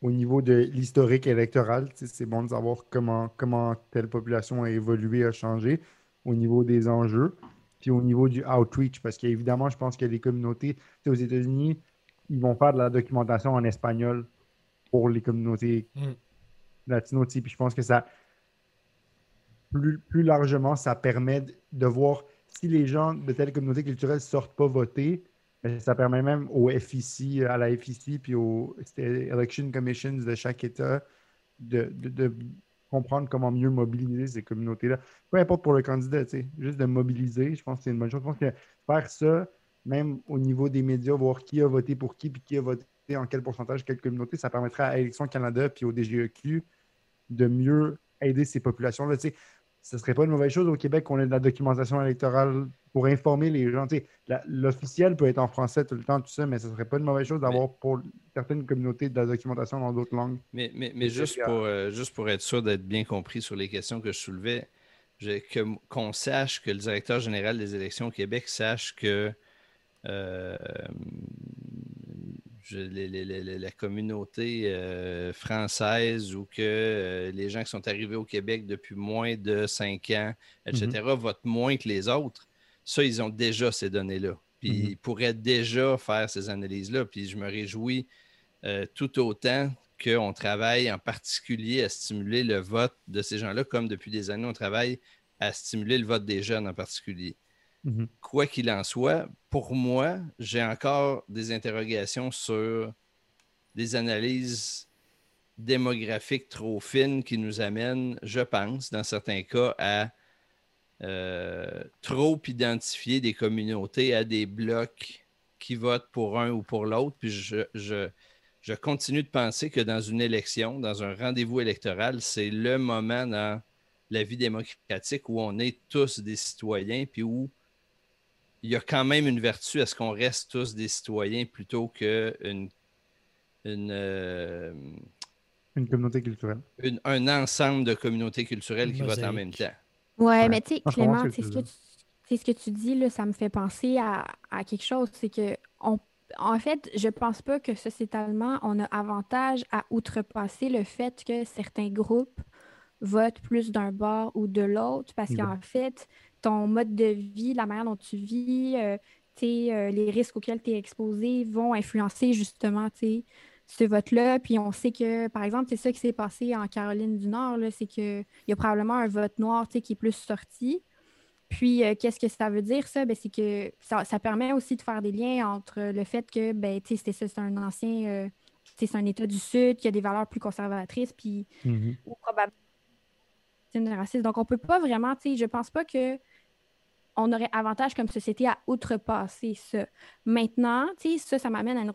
D: au niveau de l'historique électoral, c'est bon de savoir comment, comment telle population a évolué, a changé au niveau des enjeux, puis au niveau du outreach, parce qu'évidemment, je pense que les communautés, aux États-Unis, ils vont faire de la documentation en espagnol pour les communautés mm. Latino, puis je pense que ça, plus, plus largement, ça permet de voir si les gens de telle communauté culturelle ne sortent pas voter, ça permet même au FIC, à la FIC, puis aux Election Commissions de chaque État de, comprendre comment mieux mobiliser ces communautés-là. Peu importe pour le candidat, juste de mobiliser, je pense que c'est une bonne chose. Je pense que faire ça, même au niveau des médias, voir qui a voté pour qui, puis qui a voté en quel pourcentage, quelle communauté, ça permettra à Élection Canada puis au DGEQ de mieux aider ces populations-là ce serait pas une mauvaise chose au Québec qu'on ait de la documentation électorale pour informer les gens. L'officiel peut être en français tout le temps, tout ça, mais ce serait pas une mauvaise chose d'avoir pour certaines communautés de la documentation dans d'autres langues.
C: Mais, mais, juste, pour, euh, juste pour être sûr d'être bien compris sur les questions que je soulevais, qu'on sache que le directeur général des élections au Québec sache que euh, la communauté euh, française ou que euh, les gens qui sont arrivés au Québec depuis moins de cinq ans, etc., mm-hmm. votent moins que les autres, ça, ils ont déjà ces données-là. Puis mm-hmm. ils pourraient déjà faire ces analyses-là. Puis je me réjouis euh, tout autant qu'on travaille en particulier à stimuler le vote de ces gens-là, comme depuis des années, on travaille à stimuler le vote des jeunes en particulier. Mhm. Quoi qu'il en soit, pour moi, j'ai encore des interrogations sur des analyses démographique trop fine qui nous amène, je pense, dans certains cas, à euh, trop identifier des communautés à des blocs qui votent pour un ou pour l'autre. Puis je, je, continue de penser que dans une élection, dans un rendez-vous électoral, c'est le moment dans la vie démocratique où on est tous des citoyens, puis où il y a quand même une vertu à ce qu'on reste tous des citoyens plutôt qu'une une, euh,
D: une communauté culturelle.
C: un ensemble de communautés culturelles qui votent en même temps.
B: Ouais, mais tu sais, Clément, c'est ce, que tu, ce que tu dis, là, ça me fait penser à, quelque chose. C'est que, on, en fait, je pense pas que sociétalement, on a avantage à outrepasser le fait que certains groupes votent plus d'un bord ou de l'autre parce qu'en fait, ton mode de vie, la manière dont tu vis, euh, euh, les risques auxquels tu es exposé vont influencer justement ce vote-là. Puis on sait que, par exemple, c'est ça qui s'est passé en Caroline du Nord, c'est qu'il y a probablement un vote noir qui est plus sorti. Puis, euh, qu'est-ce que ça veut dire, ça? Ben, c'est que ça, permet aussi de faire des liens entre le fait que, ben, c'est un ancien, euh, c'est un État du Sud qui a des valeurs plus conservatrices, puis,
D: mm-hmm.
B: ou probablement raciste. Donc, on ne peut pas vraiment, je pense pas que on aurait avantage comme société à outrepasser ça. Maintenant, ça, ça m'amène à une,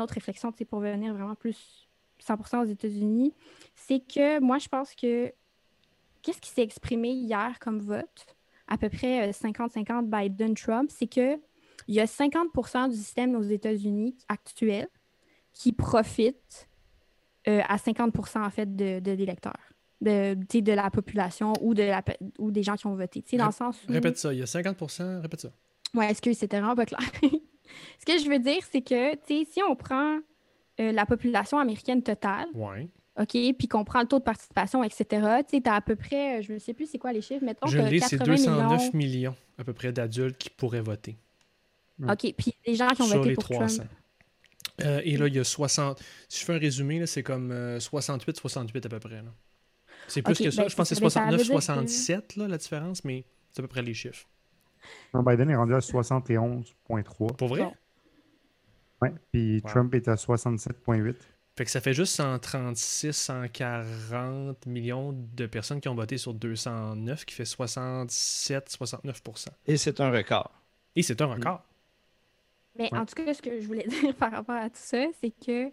B: autre, réflexion pour venir vraiment plus 100% aux États-Unis. C'est que moi, je pense que qu'est-ce qui s'est exprimé hier comme vote, à peu près 50-50 euh, Biden-Trump, c'est que il y a 50% du système aux États-Unis actuel qui profite euh, à 50% en fait de, de l'électeur de, de la population ou, de la, ou des gens qui ont voté. Dans le sens
A: Répète ça, il y a 50% répète ça.
B: Oui, est-ce que c'était vraiment pas clair? [laughs] Ce que je veux dire, c'est que si on prend euh, la population américaine totale, OK, puis qu'on prend le taux de participation, etc., tu as à peu près, euh, je ne sais plus c'est quoi les chiffres, mettons
A: je
B: que
A: c'est 209 millions. à peu près d'adultes qui pourraient voter.
B: OK, puis les gens qui ont voté pour 300. Trump.
A: Euh, et là, il y a 60. Si je fais un résumé, c'est comme 68-68 à peu près. Là. C'est plus que ça. Ben, je pense que c'est 69-67 la différence, mais c'est à peu près les chiffres.
D: Biden est rendu à 71,3.
A: Pour vrai?
D: Oui, puis Trump est à 67,8.
A: Fait que ça fait juste 136, 140 millions de personnes qui ont voté sur 209, qui fait 67, 69
C: Et c'est un record.
A: Et c'est un record.
B: Mais en tout cas, ce que je voulais [laughs] dire par rapport à tout ça, c'est que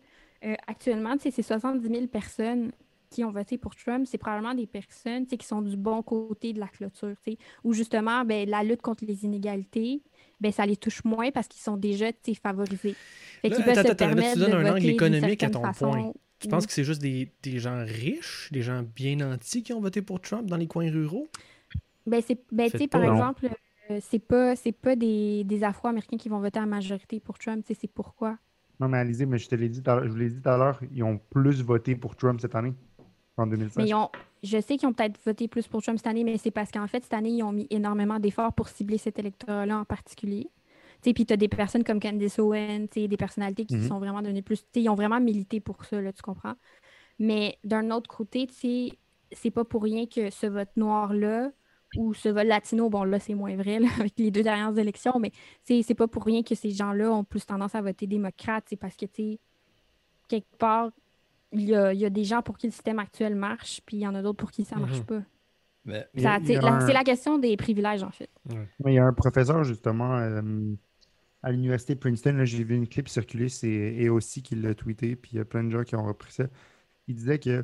B: euh, actuellement, c'est 70 000 personnes qui ont voté pour Trump, c'est probablement des personnes qui sont du bon côté de la clôture, où justement, ben, la lutte contre les inégalités, ben, ça les touche moins parce qu'ils sont déjà favorisés.
A: Fait qu'ils peuvent se permettre tu donnes un angle économique à ton point. Tu penses que c'est juste des, des, gens riches, des gens bien nantis qui ont voté pour Trump dans les coins ruraux?
B: Ben, c'est, ben, par exemple, euh, c'est pas, c'est pas des, des Afro-Américains qui vont voter en majorité pour Trump. C'est pourquoi?
D: Non, mais Alizé, mais je te l'ai dit, je vous l'ai dit tout à l'heure, ils ont plus voté pour Trump cette année.
B: Mais ont, je sais qu'ils ont peut-être voté plus pour Trump cette année, mais c'est parce qu'en fait, cette année, ils ont mis énormément d'efforts pour cibler cet électorat-là en particulier. Puis tu as des personnes comme Candice Owen, des personnalités qui mhm. sont vraiment devenues plus. Ils ont vraiment milité pour ça, là, tu comprends? Mais d'un autre côté, c'est pas pour rien que ce vote noir-là ou ce vote latino, bon là, c'est moins vrai [laughs] avec les deux dernières élections, mais c'est pas pour rien que ces gens-là ont plus tendance à voter démocrate. C'est parce que, tu sais, quelque part, il y, a, des gens pour qui le système actuel marche, puis il y en a d'autres pour qui ça ne marche mhm. pas. C'est la question des privilèges, en fait.
D: il y a un professeur, justement, euh, à l'université Princeton, j'ai vu une clip circuler, c'est aussi qui l'a tweeté, puis il y a plein de gens qui ont repris ça. Il disait que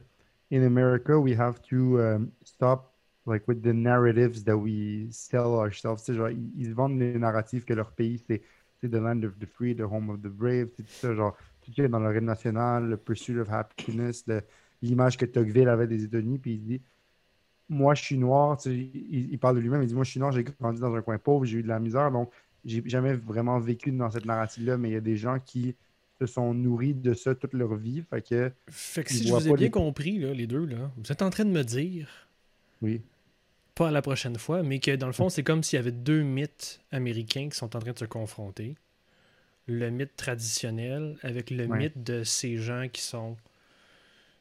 D: in America, we have to um, stop like with the narratives that we sell ourselves. Genre, ils, vendent les narratifs que leur pays, c'est the land of the free, the home of the brave, tout ça, genre dans le rythme national, le pursuit of happiness, l'image que Tocqueville avait des États-Unis, puis il dit Moi, je suis noir, il, parle de lui-même, il dit Moi, je suis noir, j'ai grandi dans un coin pauvre, j'ai eu de la misère, donc j'ai jamais vraiment vécu dans cette narrative-là, mais il y a des gens qui se sont nourris de ça toute leur vie. Fait que,
A: fait que si je vous ai bien compris, les deux, là, vous êtes en train de me dire
D: oui.
A: pas la prochaine fois, mais que dans le fond, c'est comme s'il y avait deux mythes américains qui sont en train de se confronter le mythe traditionnel avec le mythe de ces gens qui sont.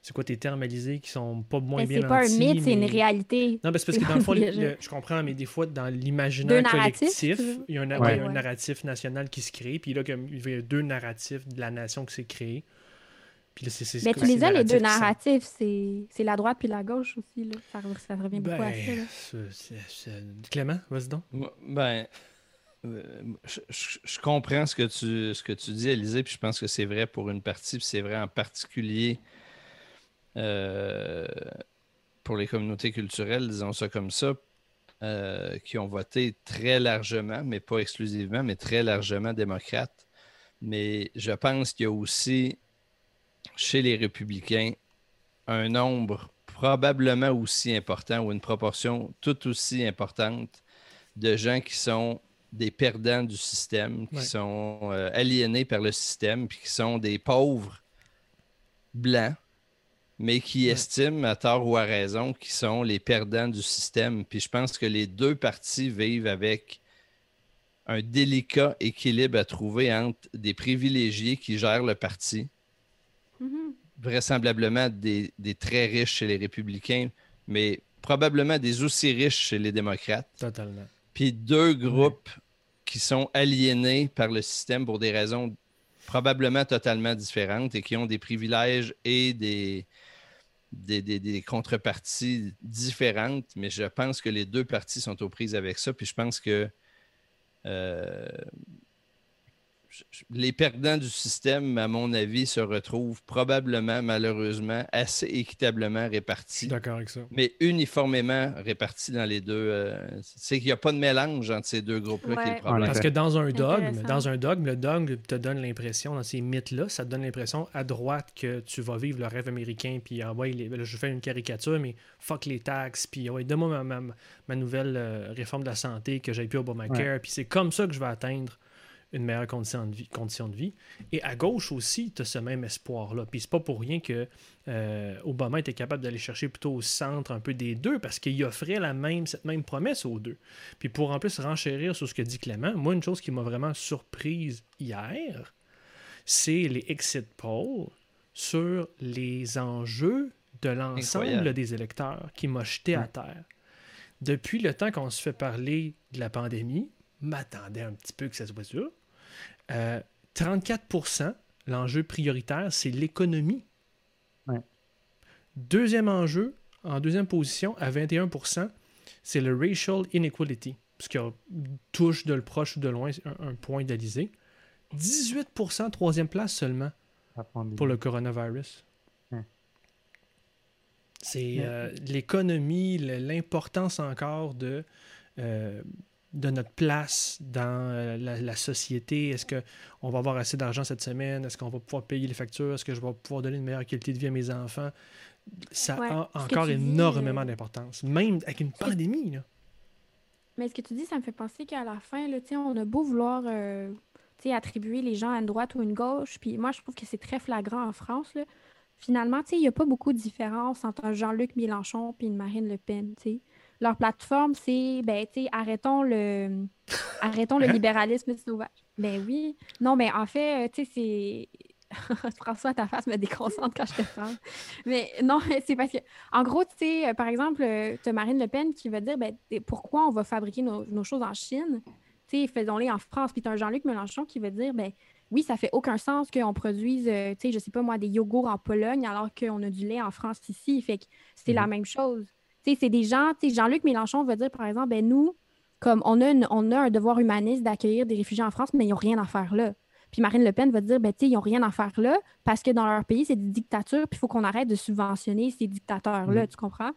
A: C'est quoi tes termes, Alizé, qui sont pas moins bien
B: C'est pas un mythe, c'est une réalité.
A: Non, parce que dans le fond, [laughs] je comprends, mais des fois, dans l'imaginaire collectif, il y a un, narratif national qui se crée, puis là, comme, il y a deux narratifs de la nation qui s'est créé. Puis là, c'est, c'est-
B: Mais tu
A: c'est
B: les as, les deux narratifs. C'est c'est la droite puis la gauche aussi. Là. Ça, ça revient beaucoup à ça. là.
A: Ben, c'est- c'est- c'est- Clément, vas-y donc.
C: Ben, je, je- je comprends ce que tu, ce que tu dis, Élisée, puis je pense que c'est vrai pour une partie, puis c'est vrai en particulier euh, pour les communautés culturelles, disons ça comme ça, euh, qui ont voté très largement, mais pas exclusivement, mais très largement démocrate. Mais je pense qu'il y a aussi chez les républicains un nombre probablement aussi important ou une proportion tout aussi importante de gens qui sont des perdants du système, qui
A: Ouais.
C: sont euh, aliénés par le système, puis qui sont des pauvres blancs, mais qui
A: Ouais.
C: estiment à tort ou à raison qu'ils sont les perdants du système. Puis je pense que les deux parties vivent avec un délicat équilibre à trouver entre des privilégiés qui gèrent le parti,
B: Mhm.
C: vraisemblablement des, des très riches chez les républicains, mais probablement des aussi riches chez les démocrates.
A: Totalement.
C: Puis deux groupes qui sont aliénés par le système pour des raisons probablement totalement différentes et qui ont des privilèges et des, des, des- des contreparties différentes. Mais je pense que les deux parties sont aux prises avec ça. Puis je pense que euh, les perdants du système, à mon avis, se retrouvent probablement, malheureusement, assez équitablement répartis
A: d'accord avec ça.
C: mais uniformément répartis dans les deux. euh, c'est qu'il n'y a pas de mélange entre ces deux groupes-là qui est
B: Ouais.
C: le problème.
A: Parce que dans un dogme, dans un dogme, le dogme te donne l'impression, dans ces mythes-là, ça te donne l'impression à droite que tu vas vivre le rêve américain, puis ah ouais, les- là, je fais une caricature, mais fuck les taxes, puis ah ouais, donne-moi ma, ma- ma nouvelle euh, réforme de la santé, que j'aille plus au Obamacare, puis c'est comme ça que je vais atteindre une meilleure condition de vie. Condition de vie. Et à gauche aussi, tu as ce même espoir-là. Puis c'est pas pour rien que euh, Obama était capable d'aller chercher plutôt au centre un peu des deux, parce qu'il offrait la même, cette même promesse aux deux. Puis pour en plus renchérir sur ce que dit Clément, moi, une chose qui m'a vraiment surprise hier, c'est les exit polls sur les enjeux de l'ensemble des électeurs qui m'a jeté à
D: Ouais.
A: terre. Depuis le temps qu'on se fait parler de la pandémie, m'attendais un petit peu que ça soit ça. Euh, 34% l'enjeu prioritaire, c'est l'économie.
D: Ouais.
A: Deuxième enjeu, en deuxième position, à 21% c'est le racial inequality, ce qui touche de le proche ou de loin un, un point d'Alizé. 18% troisième place seulement pour le coronavirus. C'est euh, l'économie, l'importance encore de, euh, de notre place dans euh, la, la société? Est-ce qu'on va avoir assez d'argent cette semaine? Est-ce qu'on va pouvoir payer les factures? Est-ce que je vais pouvoir donner une meilleure qualité de vie à mes enfants? Ça
B: Ouais,
A: a encore énormément
B: euh,
A: d'importance, même avec une pandémie. Là.
B: Mais ce que tu dis, ça me fait penser qu'à la fin, là, on a beau vouloir euh, attribuer les gens à une droite ou une gauche, puis moi, je trouve que c'est très flagrant en France. Là. Finalement, il n'y a pas beaucoup de différence entre un Jean-Luc Mélenchon et une Marine Le Pen. sais. Leur plateforme, c'est, ben, tu sais, arrêtons le, arrêtons le
A: Hein?
B: libéralisme sauvage. Ben oui. Non, mais en fait, euh, tu sais, c'est. [laughs] François, ta face me déconcentre quand je te parle. Mais non, c'est parce que, en gros, tu sais, euh, par exemple, tu as Marine Le Pen qui va dire ben, pourquoi on va fabriquer nos, nos choses en Chine? Tu sais, faisons-les en France. Puis tu as un Jean-Luc Mélenchon qui va dire ben, oui, ça fait aucun sens qu'on produise, euh, tu sais, je sais pas moi, des yogourts en Pologne alors qu'on a du lait en France ici. Fait que c'est la même chose. C'est des gens, Jean-Luc Mélenchon va dire, par exemple, ben nous, comme on a, une- on a un devoir humaniste d'accueillir des réfugiés en France, mais ils n'ont rien à faire là. Puis Marine Le Pen va dire, ben, ils n'ont rien à faire là parce que dans leur pays, c'est des dictatures, puis il faut qu'on arrête de subventionner ces dictateurs-là,
D: Mhm.
B: tu comprends?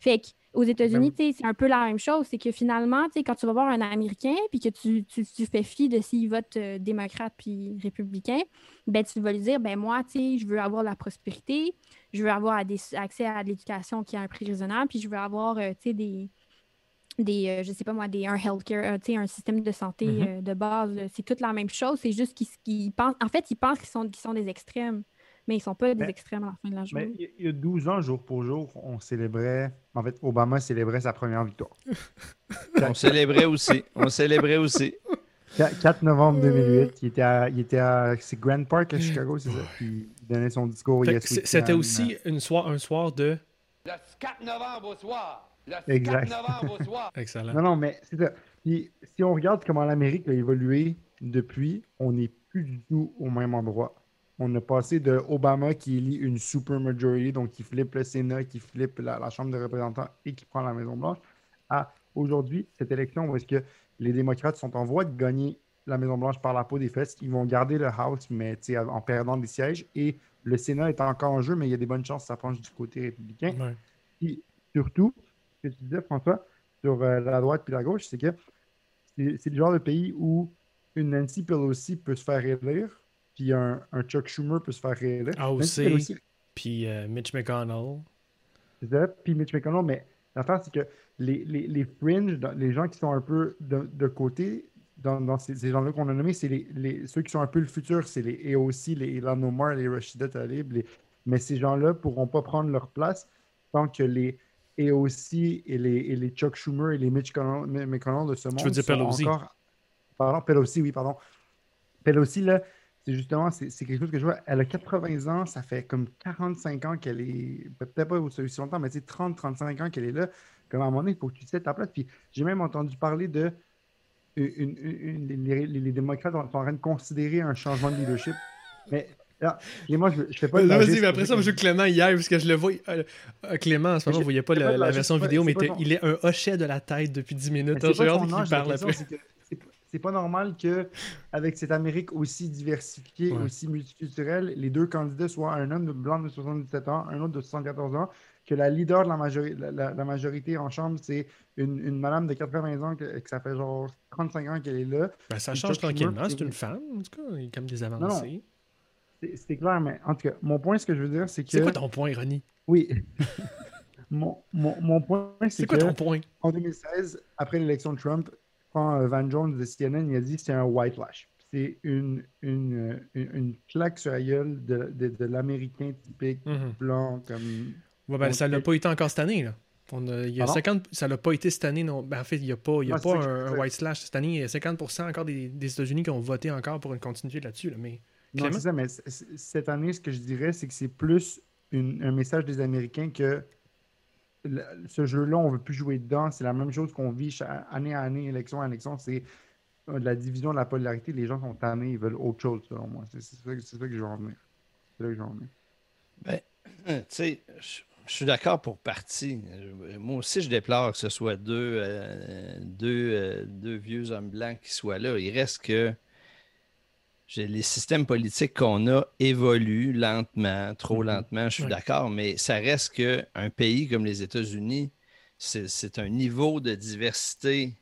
B: Fait qu'aux États-Unis,
D: Ben-
B: c'est un peu la même chose. C'est que finalement, quand tu vas voir un Américain, puis que tu, tu, tu fais fi de s'il vote euh, démocrate puis républicain, ben, tu vas lui dire, ben moi, je veux avoir la prospérité, je veux avoir à des- accès à de l'éducation qui a un prix raisonnable, puis je veux avoir, euh, tu sais, des, des euh, je sais pas moi, des, un healthcare, euh, tu sais, un système de santé
A: Mhm.
B: euh, de base. C'est toute la même chose. C'est juste qu'ils qu'ils pensent, en fait, ils pensent qu'ils sont, qu'ils sont des extrêmes, mais ils sont pas des
D: Mais-
B: extrêmes à la fin de la journée.
D: il y a- il y a 12 ans, jour pour jour, on célébrait. En fait, Obama célébrait sa première victoire. [laughs]
C: On célébrait aussi. On célébrait aussi.
D: Qua- 4 novembre 2008, il était à, il était à c'est Grand Park à Chicago, c'est ça? Puis il donnait son discours.
A: C'était
D: can.
A: aussi une soir, un soir de.
E: Le 4 novembre au soir. Le
D: Exact.
E: 4 novembre au soir. [laughs]
A: Excellent.
D: Non, non, mais c'est ça. Puis, si on regarde comment l'Amérique a évolué depuis, on n'est plus du tout au même endroit. on a passé de Obama qui élit une super majority, donc qui flippe le Sénat, qui flippe la, la Chambre des représentants et qui prend la Maison-Blanche, à aujourd'hui, cette élection où est-ce que les démocrates sont en voie de gagner la Maison-Blanche par la peau des fesses. Ils vont garder le House, mais en perdant des sièges. Et le Sénat est encore en jeu, mais il y a des bonnes chances que ça penche du côté républicain.
A: Ouais.
D: Puis surtout, ce que tu disais, François, sur euh, la droite puis la gauche, c'est que c'est le genre de pays où une Nancy Pelosi peut se faire élire, puis un, un Chuck Schumer peut se faire réélire.
A: Ah, Puis euh, Mitch McConnell.
D: c'est ça, puis Mitch McConnell, mais l'affaire, c'est que les, les, les fringes, dans- les gens qui sont un peu de, de côté, dans, dans ces, ces gens-là qu'on a nommés, c'est les, les- ceux qui sont un peu le futur, c'est les AOC, les Ilhan Omar, les Rashida Tlaib, les- mais ces gens-là ne pourront pas prendre leur place tant que les AOC et les, et les Chuck Schumer et les Mitch Connell- McConnell de ce monde
A: veux dire
D: sont
A: Pelosi?
D: encore... Pardon, Pelosi, oui, pardon. Pelosi, là, c'est justement, c'est quelque chose que je vois. Elle a 80 ans, ça fait comme 45 ans qu'elle est, peut-être pas aussi aussi longtemps, mais c'est 30-35 ans qu'elle est là. Comme à un moment donné, il faut que tu te ta place. Puis j'ai même entendu parler de. une- une- une- les, démocrates sont en train de considérer un changement de leadership. Mais là, et moi, je, je fais pas de
A: Vas-y, mais après ça,
D: je-
A: Clément hier, parce que je le vois. euh, euh, Clément, en ce moment,
D: Je-
A: vous voyez pas la, la
D: la-
A: version vidéo, mais il est un hochet de la tête depuis 10 minutes.
D: C'est
A: J'ai hâte qu'il parle après.
D: c'est pas normal que avec cette Amérique aussi diversifiée,
A: Ouais.
D: aussi multiculturelle, les deux candidats soient un homme de blanc de 77 ans, un autre de 74 ans, que la leader de la, majori- la, la- la majorité en chambre, c'est une, une madame de 80 ans, que, que ça fait genre 35 ans qu'elle est là.
A: Ben, ça change tranquillement.
D: c'est-
A: une femme, en tout cas. Il y a comme des
D: non.
A: avancées.
D: C'est clair, mais en tout cas, mon point, ce que je veux dire, c'est que.
A: C'est quoi ton point, Ronnie?
D: Oui. [laughs] mon, mon, mon point, c'est
A: C'est quoi
D: que.
A: ton point?
D: En 2016, après l'élection de Trump, quand euh, Van Jones de CNN il a dit que c'était un whitewash. C'est une, une, une, une claque sur la gueule de, de, de l'Américain typique
A: Mhm.
D: blanc comme.
A: Ouais, ben,
D: On
A: ça l'a pas été encore cette année. Là. On a- il y a? 50, ça l'a pas été cette année. Non. Ben, en fait, il n'y a pas, il y a pas
D: je
A: un, white slash cette année. Il y a 50% encore des, des États-Unis qui ont voté encore pour une continuité là-dessus. là, Mais
D: Non, c'est ça, mais cette année, ce que je dirais, c'est que c'est plus une- un message des Américains que le- ce jeu-là, on ne veut plus jouer dedans. C'est la même chose qu'on vit cha- année à année, élection à élection. C'est euh, de la division de la polarité. Les gens sont tannés, ils veulent autre chose, selon moi. C'est c'est ça, que- c'est ça que je veux en venir. C'est là que je veux en venir.
C: Ben, [clears throat] tu sais, je je suis d'accord pour partie. Je- Moi aussi, je déplore que ce soit deux, euh, deux, euh, deux vieux hommes blancs qui soient là. Il reste que les systèmes politiques qu'on a évoluent lentement, trop
D: Mhm.
C: lentement, je suis d'accord, mais ça reste qu'un pays comme les États-Unis, c'est c'est un niveau de diversité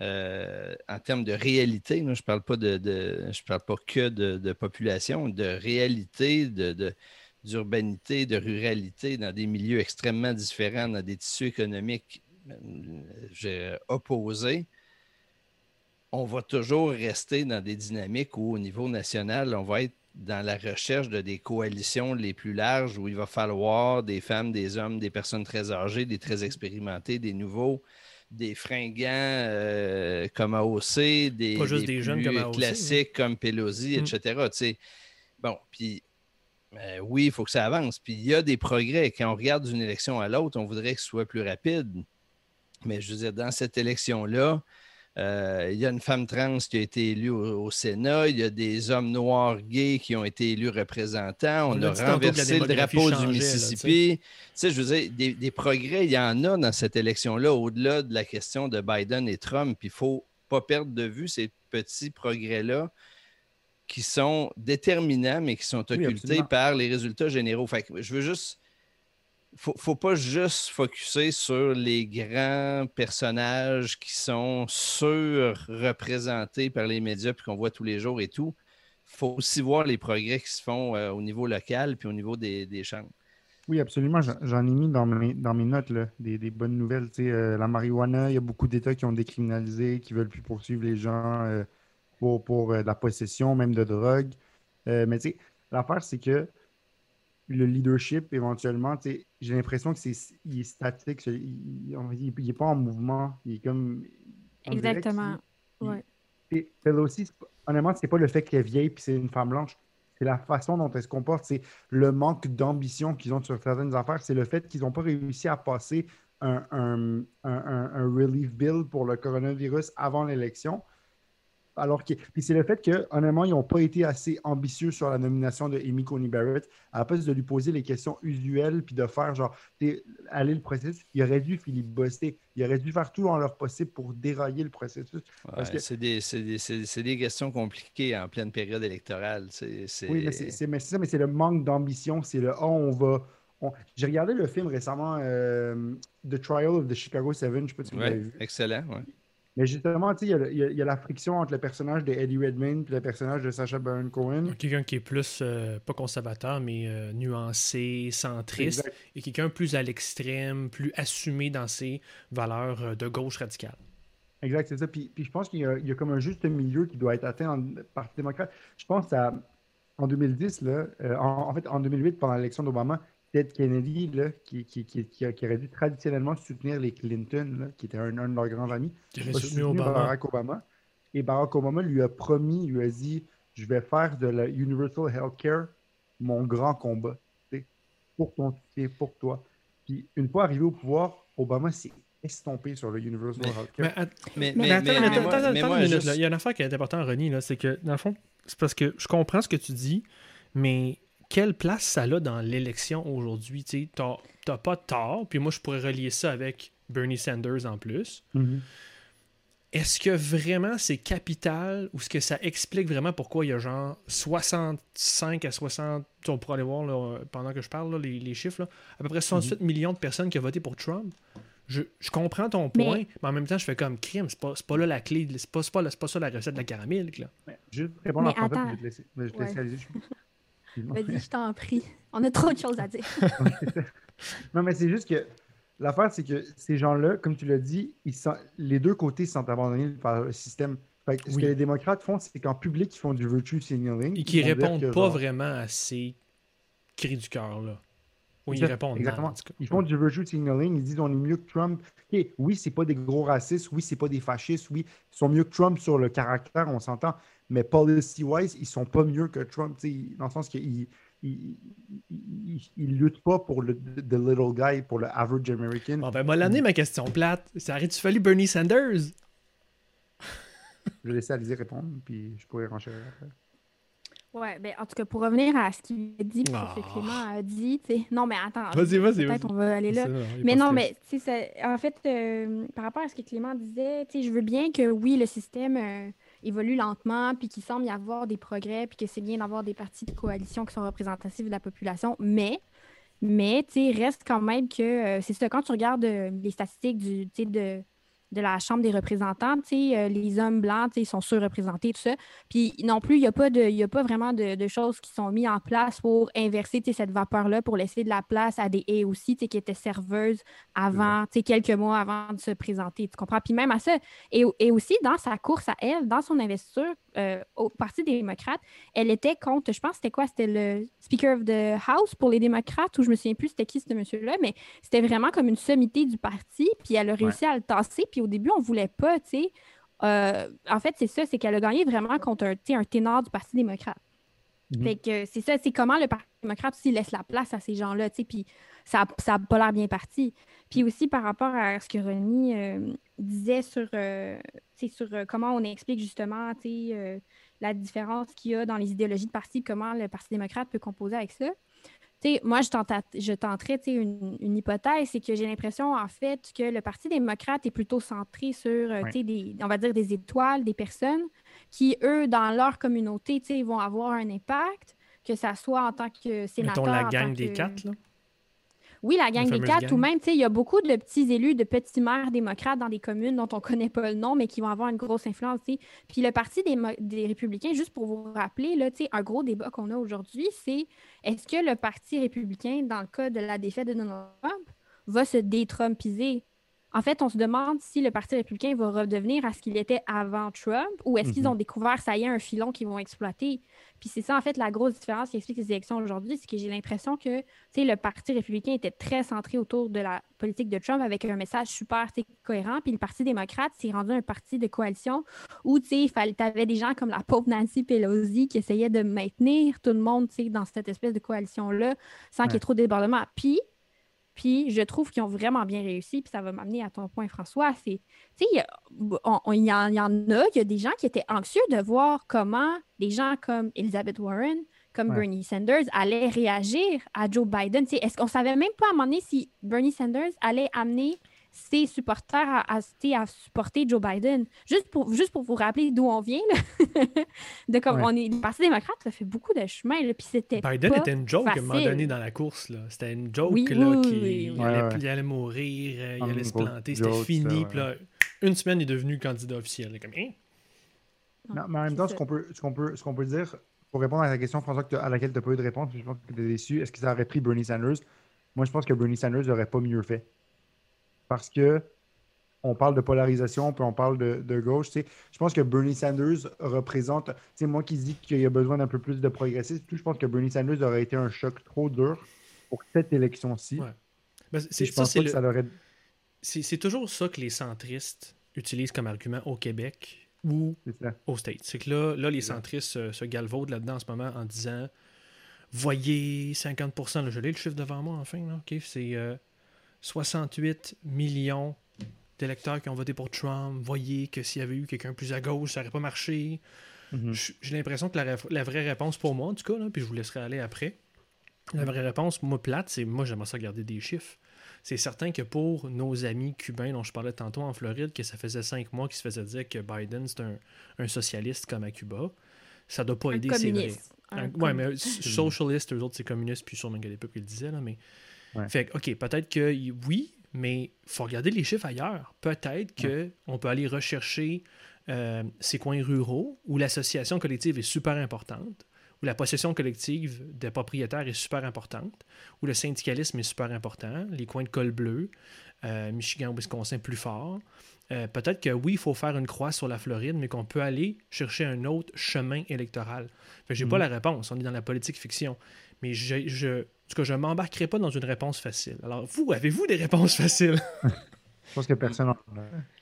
C: euh, en termes de réalité. là, je ne parle pas de, de- je parle pas que de, de population, de réalité, de, de- d'urbanité, de ruralité dans des milieux extrêmement différents, dans des tissus économiques euh, opposés. On va toujours rester dans des dynamiques où, au niveau national, on va être dans la recherche de des coalitions les plus larges où il va falloir des femmes, des hommes, des personnes très âgées, des très expérimentés, des nouveaux, des fringants euh, comme AOC, des,
A: Pas juste des jeunes
C: plus
A: comme AOC,
C: classiques comme Pelosi,
A: Mm.
C: etc. Bon, puis euh, oui, il faut que ça avance. Puis il y a des progrès. Quand on regarde d'une élection à l'autre, on voudrait que ce soit plus rapide. Mais je veux dire, dans cette élection-là, euh, il y a une femme trans qui a été élue au, au Sénat, il y a des hommes noirs gays qui ont été élus représentants, on,
A: On a
C: renversé le drapeau
A: changeait,
C: du
A: là,
C: Mississippi. Tu sais, je veux dire, des, des progrès, il y en a dans cette élection-là, au-delà de la question de Biden et Trump. Puis il ne faut pas perdre de vue ces petits progrès-là qui sont déterminants, mais qui sont occultés par les résultats généraux. Fait que je veux juste. Faut, faut pas juste focuser sur les grands personnages qui sont surreprésentés par les médias puis qu'on voit tous les jours et tout. faut aussi voir les progrès qui se font euh, au niveau local puis au niveau des, des chambres.
D: Oui, absolument. J'en ai mis dans mes, dans mes notes là, des, des bonnes nouvelles. Euh, la marijuana, il y a beaucoup d'États qui ont décriminalisé, qui ne veulent plus poursuivre les gens euh, pour, pour euh, la possession, même de drogue. Euh, mais tu sais, l'affaire, c'est que le leadership, éventuellement, tu sais, j'ai l'impression que c'est il est statique. Il n'est pas en mouvement. Il est comme.
B: Exactement. Ouais.
D: c'est pas- honnêtement, c'est pas le fait qu'elle est vieille puis c'est une femme blanche. C'est la façon dont elle se comporte. C'est le manque d'ambition qu'ils ont sur certaines affaires. C'est le fait qu'ils n'ont pas réussi à passer un- un- un relief bill pour le coronavirus avant l'élection. Alors que, puis c'est le fait que, honnêtement, ils n'ont pas été assez ambitieux sur la nomination de Amy Coney Barrett. À la place de lui poser les questions usuelles puis de faire genre, aller le processus, il aurait dû filibuster. Il aurait dû faire tout en leur possible pour dérailler le processus.
C: Ouais,
D: que-
C: C'est des, c'est des- des questions compliquées en pleine période électorale.
D: Oui, mais c'est c'est- mais c'est ça, mais c'est le manque d'ambition. C'est le oh, on va. on- J'ai regardé le film récemment, euh, The Trial of the Chicago Seven. Je ne sais pas si vous
C: Ouais,
D: l'avez vu.
C: excellent. ouais.
D: Mais justement, tu sais, il y y, a- il y a la friction entre le personnage de Eddie Redmayne et le personnage de Sacha Baron Cohen.
A: Quelqu'un qui est plus, euh, pas conservateur, mais euh, nuancé, centriste,
D: Exact.
A: et quelqu'un plus à l'extrême, plus assumé dans ses valeurs euh, de gauche radicale.
D: Exact, c'est ça. Puis, puis je pense qu'il y, a- il y a comme un juste milieu qui doit être atteint dans le Parti démocrate. Je pense à, en 2010, là, euh, en, en fait, en 2008, pendant l'élection d'Obama, Ted Kennedy, là, qui, qui, qui, qui aurait dû traditionnellement soutenir les Clinton, là, qui était un, un de leurs grands amis,
A: Qui
D: a
A: aurait soutenu
D: soutenu
A: Obama.
D: Barack Obama. Et Barack Obama lui a promis, lui a dit Je vais faire de la Universal Healthcare mon grand combat. Pour ton soutien, pour toi. Puis une fois arrivé au pouvoir, Obama s'est estompé sur le Universal
C: Mais-
D: Healthcare.
A: Mais, att-
C: Mais,
B: Mais
C: mais,
A: mais attends,
C: mais-
A: mais
C: mais
A: attends,
C: moi-
A: attends,
C: mais
A: attends
C: moi,
A: une minute,
C: juste-
A: là. Il y a une affaire qui est importante, Ronnie, là, c'est que, dans le fond, c'est parce que je comprends ce que tu dis, mais quelle place ça a dans l'élection aujourd'hui? Tu t'as pas tort, puis moi, je pourrais relier ça avec Bernie Sanders en plus.
D: Mhm.
A: Est-ce que vraiment c'est capital ou est-ce que ça explique vraiment pourquoi il y a genre 65 à 60, on pourra aller voir là, pendant que je parle là, les, les chiffres, là, à peu près 68 millions de personnes qui ont voté pour Trump? Je, je comprends ton point, mais... en même temps, je fais comme crime, c'est pas, c'est pas là la clé, c'est pas, c'est pas, c'est pas ça la recette de la caramel. Là.
D: Mais Juste répondre
B: Mais
D: à
B: attends.
D: je vais te laisser, je te
B: Ouais.
D: laisse aller, je-.
B: Vas-y, je t'en prie. [laughs] On a trop de choses à dire. [laughs]
D: Non, mais c'est juste que l'affaire, c'est que ces gens-là, comme tu l'as dit, ils sont, les deux côtés sont abandonnés par le système. Fait que Ce
A: Oui.
D: que les démocrates font, c'est qu'en public, ils font du virtue signaling.
A: Et qui répondent
D: que,
A: pas
D: genre,
A: vraiment à ces cris du cœur. Oui, ils répondent.
D: Exactement.
A: cas.
D: Ils font du virtue signaling. Ils disent on est mieux que Trump. Ok, oui, c'est pas des gros racistes. Oui, c'est pas des fascistes. Oui, ils sont mieux que Trump sur le caractère, on s'entend. Mais policy-wise, ils sont pas mieux que Trump. Dans le sens qu'ils ils, ils luttent pas pour le the little guy, pour le average American.
A: Bon, ben, moi, l'année, ma question plate. Ça aurait-tu fallu Bernie Sanders?
D: Je vais laisser Alizé répondre, puis je pourrais renchérir après.
B: Ouais, ben, en tout cas, pour revenir à ce qu'il a dit, puis ce que
A: Ah.
B: Clément a dit. Non, mais attends.
A: Vas-y, vas-y,
B: Peut-être
A: vas-y.
B: on va aller là. Mais non, mais ça- en fait, euh, par rapport à ce que Clément disait, je veux bien que oui, le système euh, évolue lentement, puis qu'il semble y avoir des progrès, puis que c'est bien d'avoir des partis de coalition qui sont représentatifs de la population, mais, mais tu sais, reste quand même que euh, c'est ça, quand tu regardes euh, les statistiques du, de, de la Chambre des représentants, euh, les hommes blancs, ils sont surreprésentés, tout ça. Puis non plus, il n'y a, pas de- y a pas vraiment de, de choses qui sont mises en place pour inverser cette vapeur-là, pour laisser de la place à des et aussi, qui étaient serveuses avant, quelques mois avant de se présenter. Tu comprends? Puis même à ça, et, et aussi dans sa course à elle, dans son investiture euh, au Parti démocrate, elle était contre, je pense, que c'était quoi? C'était le Speaker of the House pour les démocrates, ou je me souviens plus c'était qui ce monsieur-là, mais c'était vraiment comme une sommité du parti, puis elle a réussi à le tasser, puis au début, on voulait pas, tu sais. Euh, en fait, c'est ça, c'est qu'elle a gagné vraiment contre un, un ténor du Parti démocrate.
D: Mhm.
B: Fait que c'est ça, c'est comment le Parti démocrate aussi laisse la place à ces gens-là, tu sais, puis ça n'a pas l'air bien parti. Puis aussi par rapport à ce que Ronnie euh, disait sur, euh, sur euh, comment on explique justement la différence qu'il y a dans les idéologies de parti, comment le Parti démocrate peut composer avec ça. Moi, je, tenta- je tenterais une, une hypothèse, c'est que j'ai l'impression, en fait, que le Parti démocrate est plutôt centré sur, des, on va dire, des étoiles, des personnes qui, eux, dans leur communauté, vont avoir un impact, que ça soit en tant que sénateur.
A: Mettons la
B: en
A: gang
B: tant
A: des
B: que-
A: quatre, là.
B: oui, la gang des quatre, ou
A: gang.
B: même, tu sais, il y a beaucoup de petits élus, de petits maires démocrates dans des communes dont on ne connaît pas le nom, mais qui vont avoir une grosse influence. Puis le Parti des, des républicains, juste pour vous rappeler, là, un gros débat qu'on a aujourd'hui, c'est est-ce que le Parti républicain, dans le cas de la défaite de Donald Trump, va se détrumpiser? En fait, on se demande si le Parti républicain va redevenir à ce qu'il était avant Trump ou est-ce qu'ils
D: Mhm.
B: ont découvert, ça y est, un filon qu'ils vont exploiter. Puis c'est ça, en fait, la grosse différence qui explique les élections aujourd'hui, c'est que j'ai l'impression que le Parti républicain était très centré autour de la politique de Trump avec un message super cohérent. Puis le Parti démocrate s'est rendu un parti de coalition où tu avais des gens comme la pauvre Nancy Pelosi qui essayaient de maintenir tout le monde dans cette espèce de coalition-là sans qu'il y ait trop de débordements. Puis, Puis je trouve qu'ils ont vraiment bien réussi. Puis ça va m'amener à ton point, François. C'est, tu sais, il y, en a, il y a des gens qui étaient anxieux de voir comment des gens comme Elizabeth Warren, comme
D: Ouais.
B: Bernie Sanders allaient réagir à Joe Biden. Tu sais, Est-ce qu'on savait même pas à un moment donné si Bernie Sanders allait amener ses supporters à, à, à supporter Joe Biden? Juste pour, juste pour vous rappeler d'où on vient, là. [laughs] de comme
D: Ouais.
B: on est, le Parti démocrate, ça fait beaucoup de chemin. Là, puis c'était
A: Biden
B: pas
A: était une joke à un moment donné dans la course. là. C'était une joke
B: Oui,
A: là,
B: oui,
A: qui
B: oui.
A: Il,
D: Ouais,
A: allait,
D: ouais.
A: il allait mourir, euh, il allait se planter, c'était
D: joke,
A: fini.
D: ça, ouais.
A: Puis là, une semaine, il est devenu candidat officiel. Comme, hein?
D: Non, mais en même temps, ce qu'on peut, ce qu'on peut, ce qu'on peut dire, pour répondre à la question, François, à laquelle tu n'as pas eu de réponse, je pense que tu es déçu, est-ce que ça aurait pris Bernie Sanders? Moi, je pense que Bernie Sanders n'aurait pas mieux fait. Parce que on parle de polarisation, puis on parle de, de gauche. Je pense que Bernie Sanders représente, tu sais, moi qui dis qu'il y a besoin d'un peu plus de progressisme, tout, je pense que Bernie Sanders aurait été un choc trop dur pour cette élection-ci.
A: Ouais. Ben, c'est,
D: je
A: ça,
D: pense
A: c'est,
D: pas que
A: le-
D: ça
A: c'est- c'est toujours ça que les centristes utilisent comme argument au Québec ou
D: c'est
A: aux States. C'est que là, là les centristes se, se galvaudent là-dedans en ce moment en disant Voyez, 50%, là, je l'ai le chiffre devant moi enfin, là, ok, c'est euh, 68 millions d'électeurs qui ont voté pour Trump. Voyez que s'il y avait eu quelqu'un plus à gauche, ça n'aurait pas marché.
D: Mhm.
A: J'ai l'impression que la, vraie réponse pour moi, en tout cas, là, puis je vous laisserai aller après, la vraie réponse, moi, plate, c'est moi, j'aimerais ça garder des chiffres. C'est certain que pour nos amis cubains dont je parlais tantôt en Floride, que ça faisait cinq mois qu'ils se faisaient dire que Biden, c'est un, un socialiste comme à Cuba, ça doit pas
B: Un
A: aider, c'est vrai.
B: communiste. Un
A: Un- ouais,
B: com-
A: mais socialiste, eux autres, c'est communiste, puis sûrement qu'il y a des peuples qui le disaient, là, mais...
D: Ouais.
A: Fait que, OK, peut-être que oui, mais faut regarder les chiffres ailleurs. Peut-être que on peut aller rechercher euh, ces coins ruraux où l'association collective est super importante, où la possession collective des propriétaires est super importante, où le syndicalisme est super important, les coins de col bleu, euh, Michigan, Wisconsin plus fort. Euh, Peut-être que oui, il faut faire une croix sur la Floride, mais qu'on peut aller chercher un autre chemin électoral. Que j'ai pas
D: Mhm.
A: la réponse, on est dans la politique fiction. Mais je, je, tout cas, je m'embarquerai pas dans une réponse facile. Alors, vous, avez-vous des réponses faciles? [laughs]
D: Je pense que personne en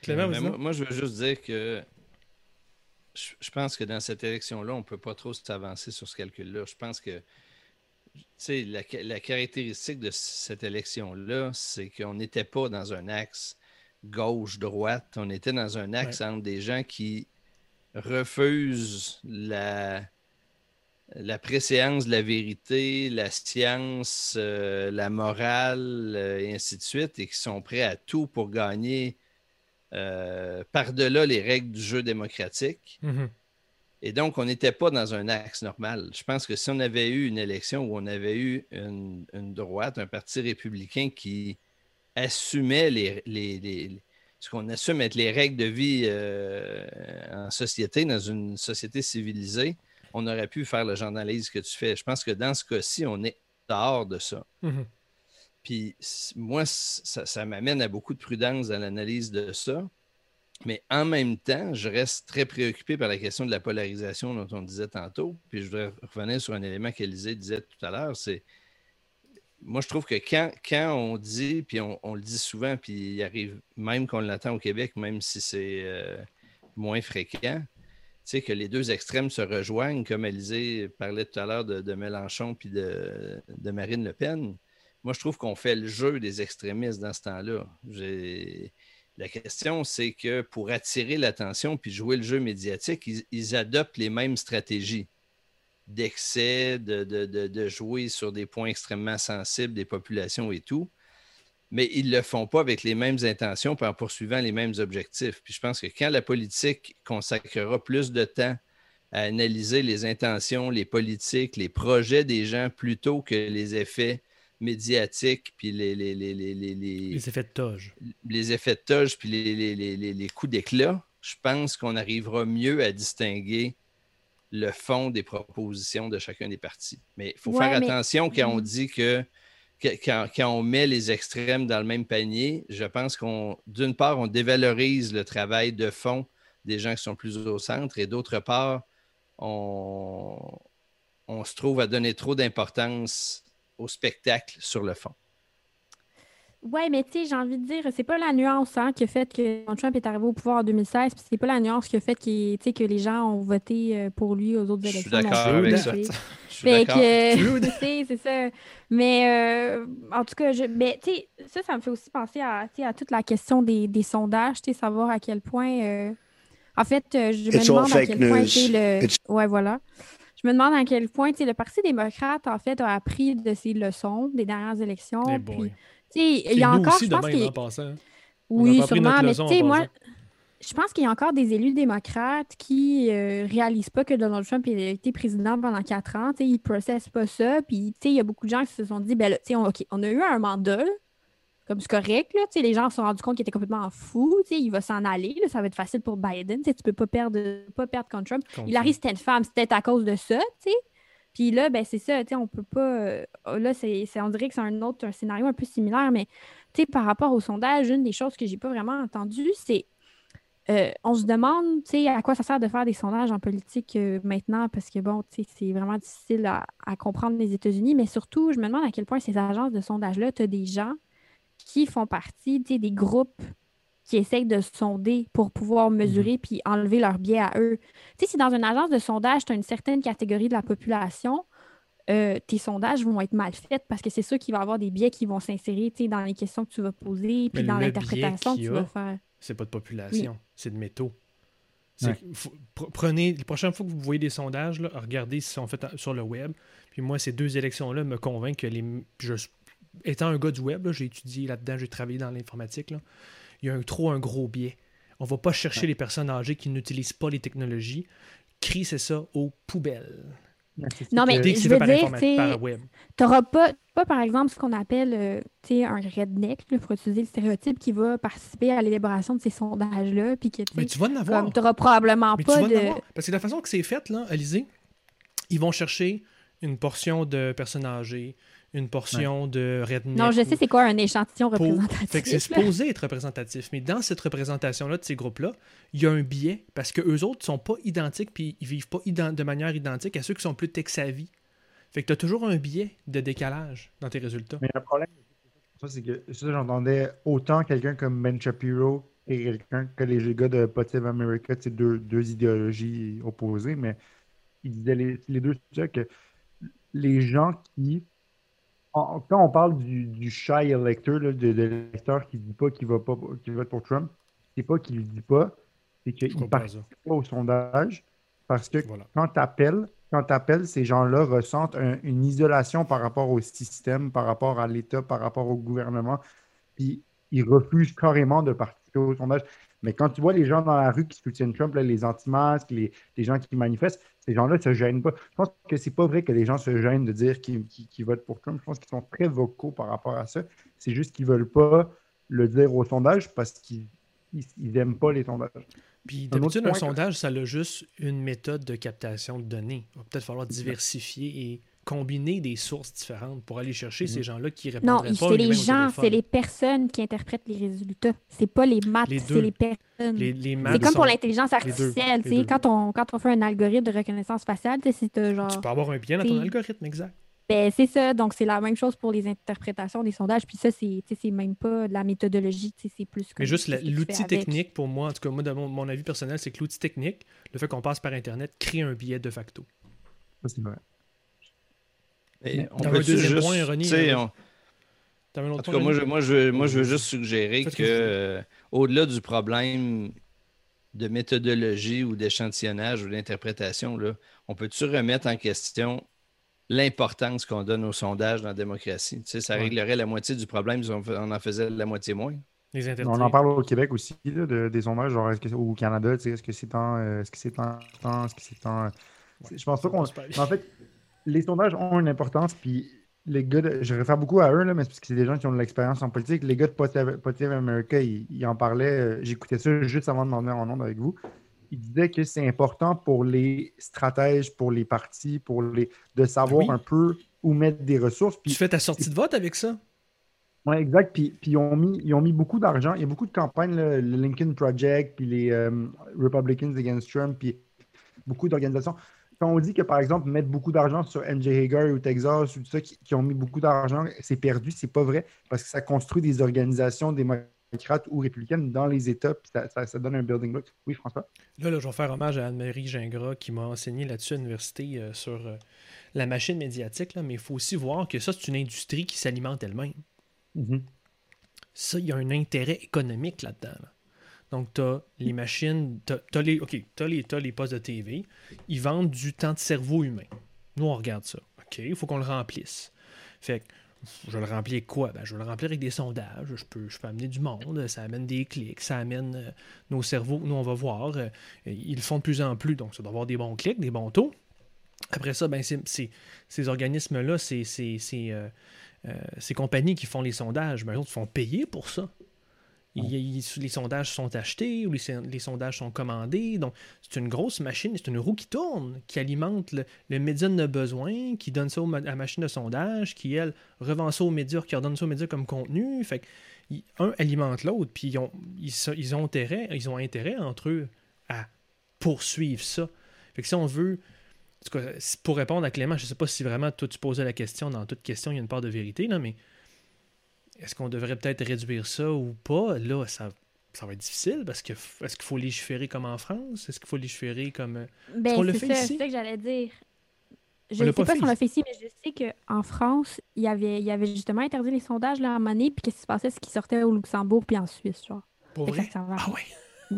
A: Clément,
C: moi, je veux juste dire que je, je pense que dans cette élection-là, on ne peut pas trop s'avancer sur ce calcul-là. Je pense que tu sais, la, la caractéristique de cette élection-là, c'est qu'on n'était pas dans un axe gauche-droite. On était dans un axe entre des gens qui refusent la, la préséance de la vérité, la science, euh, la morale, euh, et ainsi de suite, et qui sont prêts à tout pour gagner euh, par-delà les règles du jeu démocratique.
A: Mhm.
C: Et donc, on n'était pas dans un axe normal. Je pense que si on avait eu une élection où on avait eu une, une droite, un parti républicain qui assumait les, les- les- ce qu'on assume être les règles de vie en société, dans une société civilisée, on aurait pu faire le genre d'analyse que tu fais. Je pense que dans ce cas-ci, on est dehors de ça.
A: Mhm.
C: Puis moi, ça, ça m'amène à beaucoup de prudence dans l'analyse de ça. Mais en même temps, je reste très préoccupé par la question de la polarisation dont on disait tantôt. Puis je voudrais revenir sur un élément qu'Élisée disait tout à l'heure. C'est moi, je trouve que quand, quand on dit, puis on, on le dit souvent, puis il arrive même qu'on l'attend au Québec, même si c'est euh, moins fréquent, sais, que les deux extrêmes se rejoignent, comme Élisée parlait tout à l'heure de, Mélenchon puis de, Marine Le Pen. Moi, je trouve qu'on fait le jeu des extrémistes dans ce temps-là. La question, c'est que pour attirer l'attention puis jouer le jeu médiatique, ils, adoptent les mêmes stratégies d'excès, de, de- de- de jouer sur des points extrêmement sensibles des populations et tout. Mais ils ne le font pas avec les mêmes intentions puis en poursuivant les mêmes objectifs. Puis je pense que quand la politique consacrera plus de temps à analyser les intentions, les politiques, les projets des gens plutôt que les effets médiatiques puis les, les, les, les, les- les-
A: Les effets de toge.
C: les effets de toge puis les, les- les- les- les coups d'éclat, je pense qu'on arrivera mieux à distinguer le fond des propositions de chacun des partis. Mais il faut
B: Ouais,
C: faire
B: mais-
C: attention quand on
B: Mhm.
C: dit que, que- quand, on met les extrêmes dans le même panier, je pense qu'on, d'une part, on dévalorise le travail de fond des gens qui sont plus au centre et d'autre part, on se trouve à donner trop d'importance au spectacle sur le fond.
B: Ouais, mais tu sais, j'ai envie de dire, c'est pas la nuance hein, qui a fait que Donald Trump est arrivé au pouvoir en 2016, puis c'est pas la nuance qui a fait qu'il- tu sais, que les gens ont voté euh, pour lui aux autres
C: Je suis
B: élections.
C: d'accord avec ça. [laughs] Je suis
B: Fait
C: d'accord.
B: que, [laughs] tu sais, c'est ça. Mais euh, en tout cas, je, mais, tu sais, ça, ça me fait aussi penser à, tu sais, à toute la question des, des sondages, tu sais, savoir à quel point. euh, En fait, je me
F: It's
B: demande à quel point
F: news.
B: tu sais, le.
F: It's-
B: Ouais, voilà. Je me demande à quel point tu sais, le Parti démocrate, en fait, a appris de ses leçons des dernières élections. Puis, il y a encore,
A: aussi
B: je pense
A: en passant. hein. On a
B: oui, sûrement, mais tu sais, moi, je pense qu'il y a encore des élus démocrates qui euh, réalisent pas que Donald Trump a été président pendant quatre ans. Ils ne processent pas ça. Puis, il y a beaucoup de gens qui se sont dit, ben là, on, OK, on a eu un mandat, là, comme c'est correct, là. Les gens se sont rendus compte qu'il était complètement fou. Il va s'en aller, là, ça va être facile pour Biden. Tu tu peux pas perdre, pas perdre contre Trump.
A: Contre
B: Il arrive, c'était une femme, c'était à cause de ça, tu sais. Puis là, ben c'est ça, on peut pas... euh, là, c'est, on dirait que c'est un autre scénario un peu similaire, mais par rapport au sondage, une des choses que j'ai pas vraiment entendues, c'est... euh, on se demande, à quoi ça sert de faire des sondages en politique euh, maintenant, parce que, bon, c'est vraiment difficile à, comprendre les États-Unis, mais surtout, je me demande à quel point ces agences de sondage-là, tu as des gens qui font partie, des groupes qui essayent de sonder pour pouvoir mesurer puis enlever leur biais à eux. Tu sais, si dans une agence de sondage, tu as une certaine catégorie de la population, euh, tes sondages vont être mal faits parce que c'est sûr qu'il va y avoir des biais qui vont s'insérer tu sais, dans les questions que tu vas poser puis
A: Mais
B: dans l'interprétation que tu
A: a,
B: vas faire.
A: C'est pas de population, c'est de métaux.
D: Ouais.
A: prenez, la prochaine fois que vous voyez des sondages, là, regardez s'ils sont faits sur le web. Puis moi, ces deux élections-là me convainquent que les. Je, étant un gars du web, là, j'ai étudié là-dedans, j'ai travaillé dans l'informatique. Il y a un, trop un gros biais. On va pas chercher les personnes âgées qui n'utilisent pas les technologies. Crie, c'est ça, aux poubelles.
B: Non, mais je
A: c'est
B: veux dire. Tu n'auras pas, pas, par exemple, ce qu'on appelle euh, tu sais, un redneck, là, pour utiliser le stéréotype, qui va participer à l'élaboration de ces sondages-là. Puis que, tu
A: Mais tu vas en avoir.
B: comme tu n'auras probablement
A: Mais tu
B: pas
A: vas en
B: de.
A: avoir. Parce que la façon que c'est fait, là, Alizé, ils vont chercher une portion de personnes âgées, une portion de redneck.
B: Non, je sais c'est quoi un échantillon
A: pour-
B: représentatif.
A: Fait que c'est supposé être représentatif. Mais dans cette représentation-là de ces groupes-là, il y a un biais parce que eux autres sont pas identiques puis ils vivent pas ident- de manière identique à ceux qui sont plus tech-savvy. Fait que tu as toujours un biais de décalage dans tes résultats.
D: Mais le problème, ça, c'est que ça, j'entendais autant quelqu'un comme Ben Shapiro et quelqu'un que les gars de Positive America, c'est deux, deux idéologies opposées, mais ils disaient les, les deux ça que les gens qui. Quand on parle du, du shy elector, là, de, de l'électeur qui ne dit pas qu'il va pas vote pour Trump, c'est pas qu'il ne le dit pas, c'est qu'il ne participe pas au sondage parce que
A: Voilà.
D: quand tu appelles, quand t'appelles, ces gens-là ressentent un- une isolation par rapport au système, par rapport à l'État, par rapport au gouvernement, puis ils refusent carrément de participer au sondage. Mais quand tu vois les gens dans la rue qui soutiennent Trump, là, les anti-masques, les, les gens qui manifestent, ces gens-là ne se gênent pas. Je pense que c'est pas vrai que les gens se gênent de dire qu'ils votent pour Trump. Je pense qu'ils sont très vocaux par rapport à ça. C'est juste qu'ils veulent pas le dire au sondage parce qu'ils n'aiment pas les sondages.
A: Puis d'habitude, un
D: que-
A: sondage, ça a juste une méthode de captation de données. Il va peut-être falloir diversifier et combiner des sources différentes pour aller chercher ces gens-là qui
B: Non,
A: répondraient pas
B: c'est les gens, c'est les personnes qui interprètent les résultats. C'est pas les maths,
A: Les
B: c'est les personnes.
A: Les, les
B: C'est comme pour l'intelligence artificielle.
A: les
B: tu sais,
A: deux.
B: Quand, on, quand on fait un algorithme de reconnaissance faciale, tu sais, si t'as genre.
A: Tu peux avoir un biais dans ton
B: c'est-
A: algorithme, exact.
B: Ben, c'est ça. Donc, c'est la même chose pour les interprétations des sondages. Puis ça, c'est tu sais, c'est même pas de la méthodologie. tu sais, C'est plus
A: Mais juste
B: que tu fais
A: l'outil
B: avec.
A: technique, pour moi, en tout cas, moi, de mon, mon avis personnel, c'est que l'outil technique, le fait qu'on passe par Internet, crée un biais de facto.
D: Ça, c'est vrai.
C: On peut juste,
A: point, Ronnie,
C: tu sais,
A: euh,
C: on- En tout cas, moi, je, moi, je, moi, je veux juste suggérer
A: Faites
C: que, euh, au-delà du problème de méthodologie ou d'échantillonnage ou d'interprétation, là, on peut-tu remettre en question l'importance qu'on donne au sondage dans la démocratie? Tu sais, ça
A: Ouais.
C: réglerait la moitié du problème si on, en faisait la moitié moins.
A: Les
D: On en parle au Québec aussi, là, de- des sondages, genre, que, au Canada, tu sais, est-ce que c'est tant, euh, est-ce que c'est tant, tant, est-ce que c'est je pense pas qu'on. En fait, les sondages ont une importance, puis les gars, de- je réfère beaucoup à eux, là, mais c'est parce que c'est des gens qui ont de l'expérience en politique. Les gars de Positive Positive America, ils, ils en parlaient, euh, j'écoutais ça juste avant de m'en venir en onde avec vous. Ils disaient que c'est important pour les stratèges, pour les partis, pour les de savoir
A: Oui.
D: un peu où mettre des ressources. Puis
A: Tu fais ta sortie de vote avec ça?
D: oui, exact. Puis, puis ils, ont mis, ils ont mis beaucoup d'argent. Il y a beaucoup de campagnes, là, le Lincoln Project, puis les euh, Republicans Against Trump, puis beaucoup d'organisations. Quand on dit que, par exemple, mettre beaucoup d'argent sur MJ Hagar ou Texas ou tout ça, qui, qui ont mis beaucoup d'argent, c'est perdu, c'est pas vrai, parce que ça construit des organisations démocrates ou républicaines dans les États, puis ça, ça- ça donne un building block. Oui, François?
A: Là, là, je vais faire hommage à Anne-Marie Gingras qui m'a enseigné là-dessus à l'université euh, sur euh, la machine médiatique, là, mais il faut aussi voir que ça, c'est une industrie qui s'alimente elle-même. Ça, il y a un intérêt économique là-dedans. là. Donc, tu as les machines, tu as, les, les, les postes de TV, ils vendent du temps de cerveau humain. Nous, on regarde ça. OK, il faut qu'on le remplisse. Fait que, je vais le remplir avec quoi? Ben, je vais le remplir avec des sondages. Je peux, je peux amener du monde, ça amène des clics, ça amène euh, nos cerveaux. Nous, on va voir. euh, ils le font de plus en plus, donc ça doit avoir des bons clics, des bons taux. Après ça, ben, ces organismes-là, c'est- c'est, euh, ces compagnies qui font les sondages, ben, autres font payer pour ça. Il- il- les sondages sont achetés ou les, son- les sondages sont commandés. Donc, c'est une grosse machine, c'est une roue qui tourne, qui alimente le, le média de besoin, qui donne ça au ma- à la machine de sondage, qui, elle, revend ça aux médias, qui redonne ça aux médias comme contenu. Fait que, il- un alimente l'autre, puis ils ont, ils, so- ils ont intérêt, ils ont intérêt entre eux à poursuivre ça. Fait que si on veut, en tout cas, si- pour répondre à Clément, je ne sais pas si vraiment toi tu posais la question, dans toute question, il y a une part de vérité, là, mais est-ce qu'on devrait peut-être réduire ça ou pas? Là, ça, ça va être difficile parce que est-ce qu'il faut légiférer comme en France? Est-ce qu'il faut légiférer comme. euh,
B: Ben,
A: qu'on le
B: c'est
A: fait
B: ça,
A: ici?
B: c'est ça que j'allais dire. Je ne sais
A: pas
B: si on l'a fait ici, mais je sais qu'en France, il y avait, il y avait justement interdit les sondages là, moment donné, puis qu'est-ce qui se passait? C'est qu'ils sortaient au Luxembourg puis en Suisse, genre.
A: Pour vrai?
B: ça
A: Ah ouais.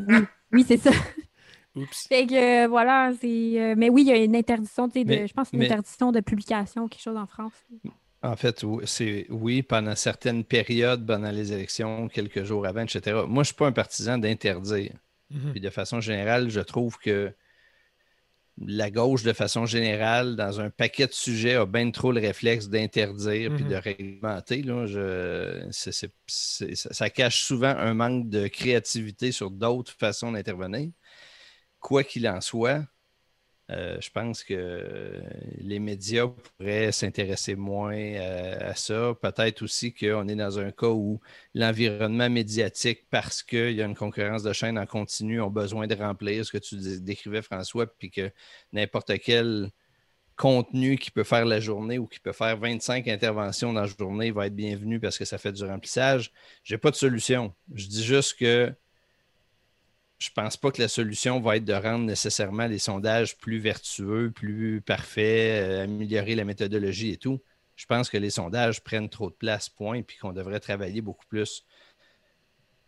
B: Oui, oui c'est ça. [laughs]
A: Oups.
B: Fait que euh, voilà, c'est. euh, mais oui, il y a une interdiction, tu sais, je pense une
C: mais-
B: interdiction de publication, quelque chose en France.
C: En fait, oui, c'est oui, pendant certaines périodes, pendant les élections, quelques jours avant, etc. Moi, je ne suis pas un partisan d'interdire.
A: Mhm.
C: Puis de façon générale, je trouve que la gauche, de façon générale, dans un paquet de sujets, a bien trop le réflexe d'interdire puis
A: Mhm.
C: de réglementer. Là. Je- ça cache souvent un manque de créativité sur d'autres façons d'intervenir. Quoi qu'il en soit, euh, je pense que les médias pourraient s'intéresser moins à, à ça. Peut-être aussi qu'on est dans un cas où l'environnement médiatique, parce qu'il y a une concurrence de chaînes en continu, ont besoin de remplir ce que tu dé- décrivais, François, puis que n'importe quel contenu qui peut faire la journée ou qui peut faire 25 interventions dans la journée va être bienvenu parce que ça fait du remplissage. Je n'ai pas de solution. Je dis juste que je pense pas que la solution va être de rendre nécessairement les sondages plus vertueux, plus parfaits, euh, améliorer la méthodologie et tout. Je pense que les sondages prennent trop de place, point, puis qu'on devrait travailler beaucoup plus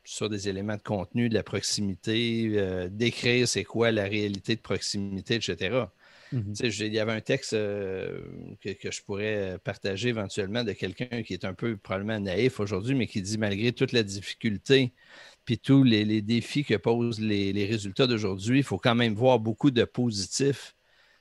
C: sur des éléments de contenu, de la proximité, euh, décrire c'est quoi la réalité de proximité, etc.
D: Mhm.
C: Tu sais, j'ai- il y avait un texte euh, que, que je pourrais partager éventuellement de quelqu'un qui est un peu probablement naïf aujourd'hui, mais qui dit malgré toute la difficulté puis tous les, les défis que posent les, les résultats d'aujourd'hui, il faut quand même voir beaucoup de positifs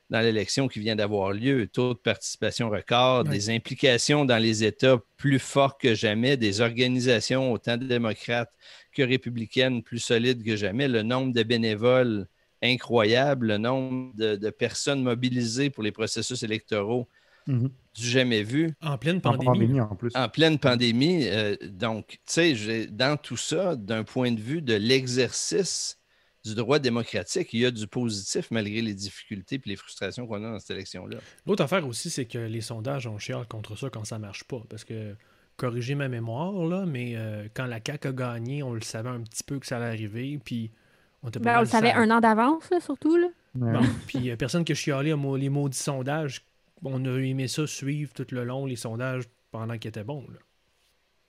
C: dans l'élection qui vient d'avoir lieu. Taux de participation record, des implications dans les États plus forts que jamais, des organisations autant démocrates que républicaines plus solides que jamais, le nombre de bénévoles incroyable, le nombre de, de personnes mobilisées pour les processus électoraux
D: Mhm.
C: du jamais vu
A: En pleine
D: En
A: pandémie.
D: en plus.
C: en pleine pandémie. euh, donc, tu sais, dans tout ça, d'un point de vue de l'exercice du droit démocratique, il y a du positif malgré les difficultés et les frustrations qu'on a dans cette élection-là.
A: L'autre affaire aussi, c'est que les sondages, on chiale contre ça quand ça marche pas. Parce que, corrigez ma mémoire, là, mais euh, quand la CAQ a gagné, on le savait un petit peu que ça allait arriver, puis on
B: Ben, on le savait
A: sa-
B: un an d'avance, surtout. Là.
D: Ouais.
A: Bon, puis euh, personne qui a chialé les maudits sondages. On a aimé ça suivre tout le long, les sondages, pendant qu'ils étaient bons. là.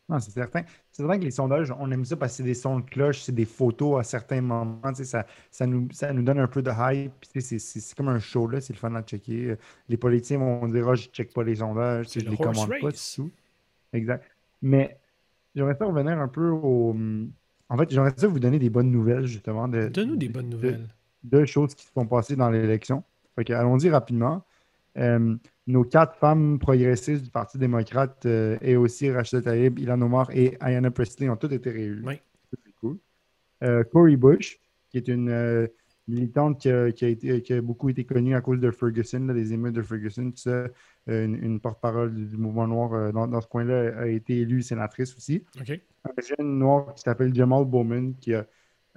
D: Non, c'est certain. C'est certain que les sondages, on aime ça parce que c'est des sons de cloche, c'est des photos à certains moments. Ça, ça, nous, ça nous donne un peu de hype. C'est comme un show, là, c'est le fun à checker. Les politiciens vont dire Ah, je ne check pas les sondages, je
A: le
D: les commande pas,
A: race.
D: c'est tout. Exact. Mais j'aimerais ça revenir un peu au. En fait, j'aimerais ça vous donner des bonnes nouvelles, justement. De,
A: Donne-nous des
D: de-
A: bonnes
D: de-
A: nouvelles.
D: deux choses qui se sont passées dans l'élection. Fait allons-y rapidement. Euh, nos quatre femmes progressistes du Parti démocrate, euh, et aussi Rachida Taïb, Ilan Omar et Ayanna Presley, ont toutes été réélues.
A: Oui.
D: Ça, C'est cool. Euh, Cory Bush, qui est une militante qui a, qui a été, qui a beaucoup été connue à cause de Ferguson, là, des émeutes de Ferguson, tout ça, une, une porte-parole du, mouvement noir dans, dans ce coin-là, a été élue sénatrice aussi un jeune noir qui s'appelle Jamal Bowman, qui a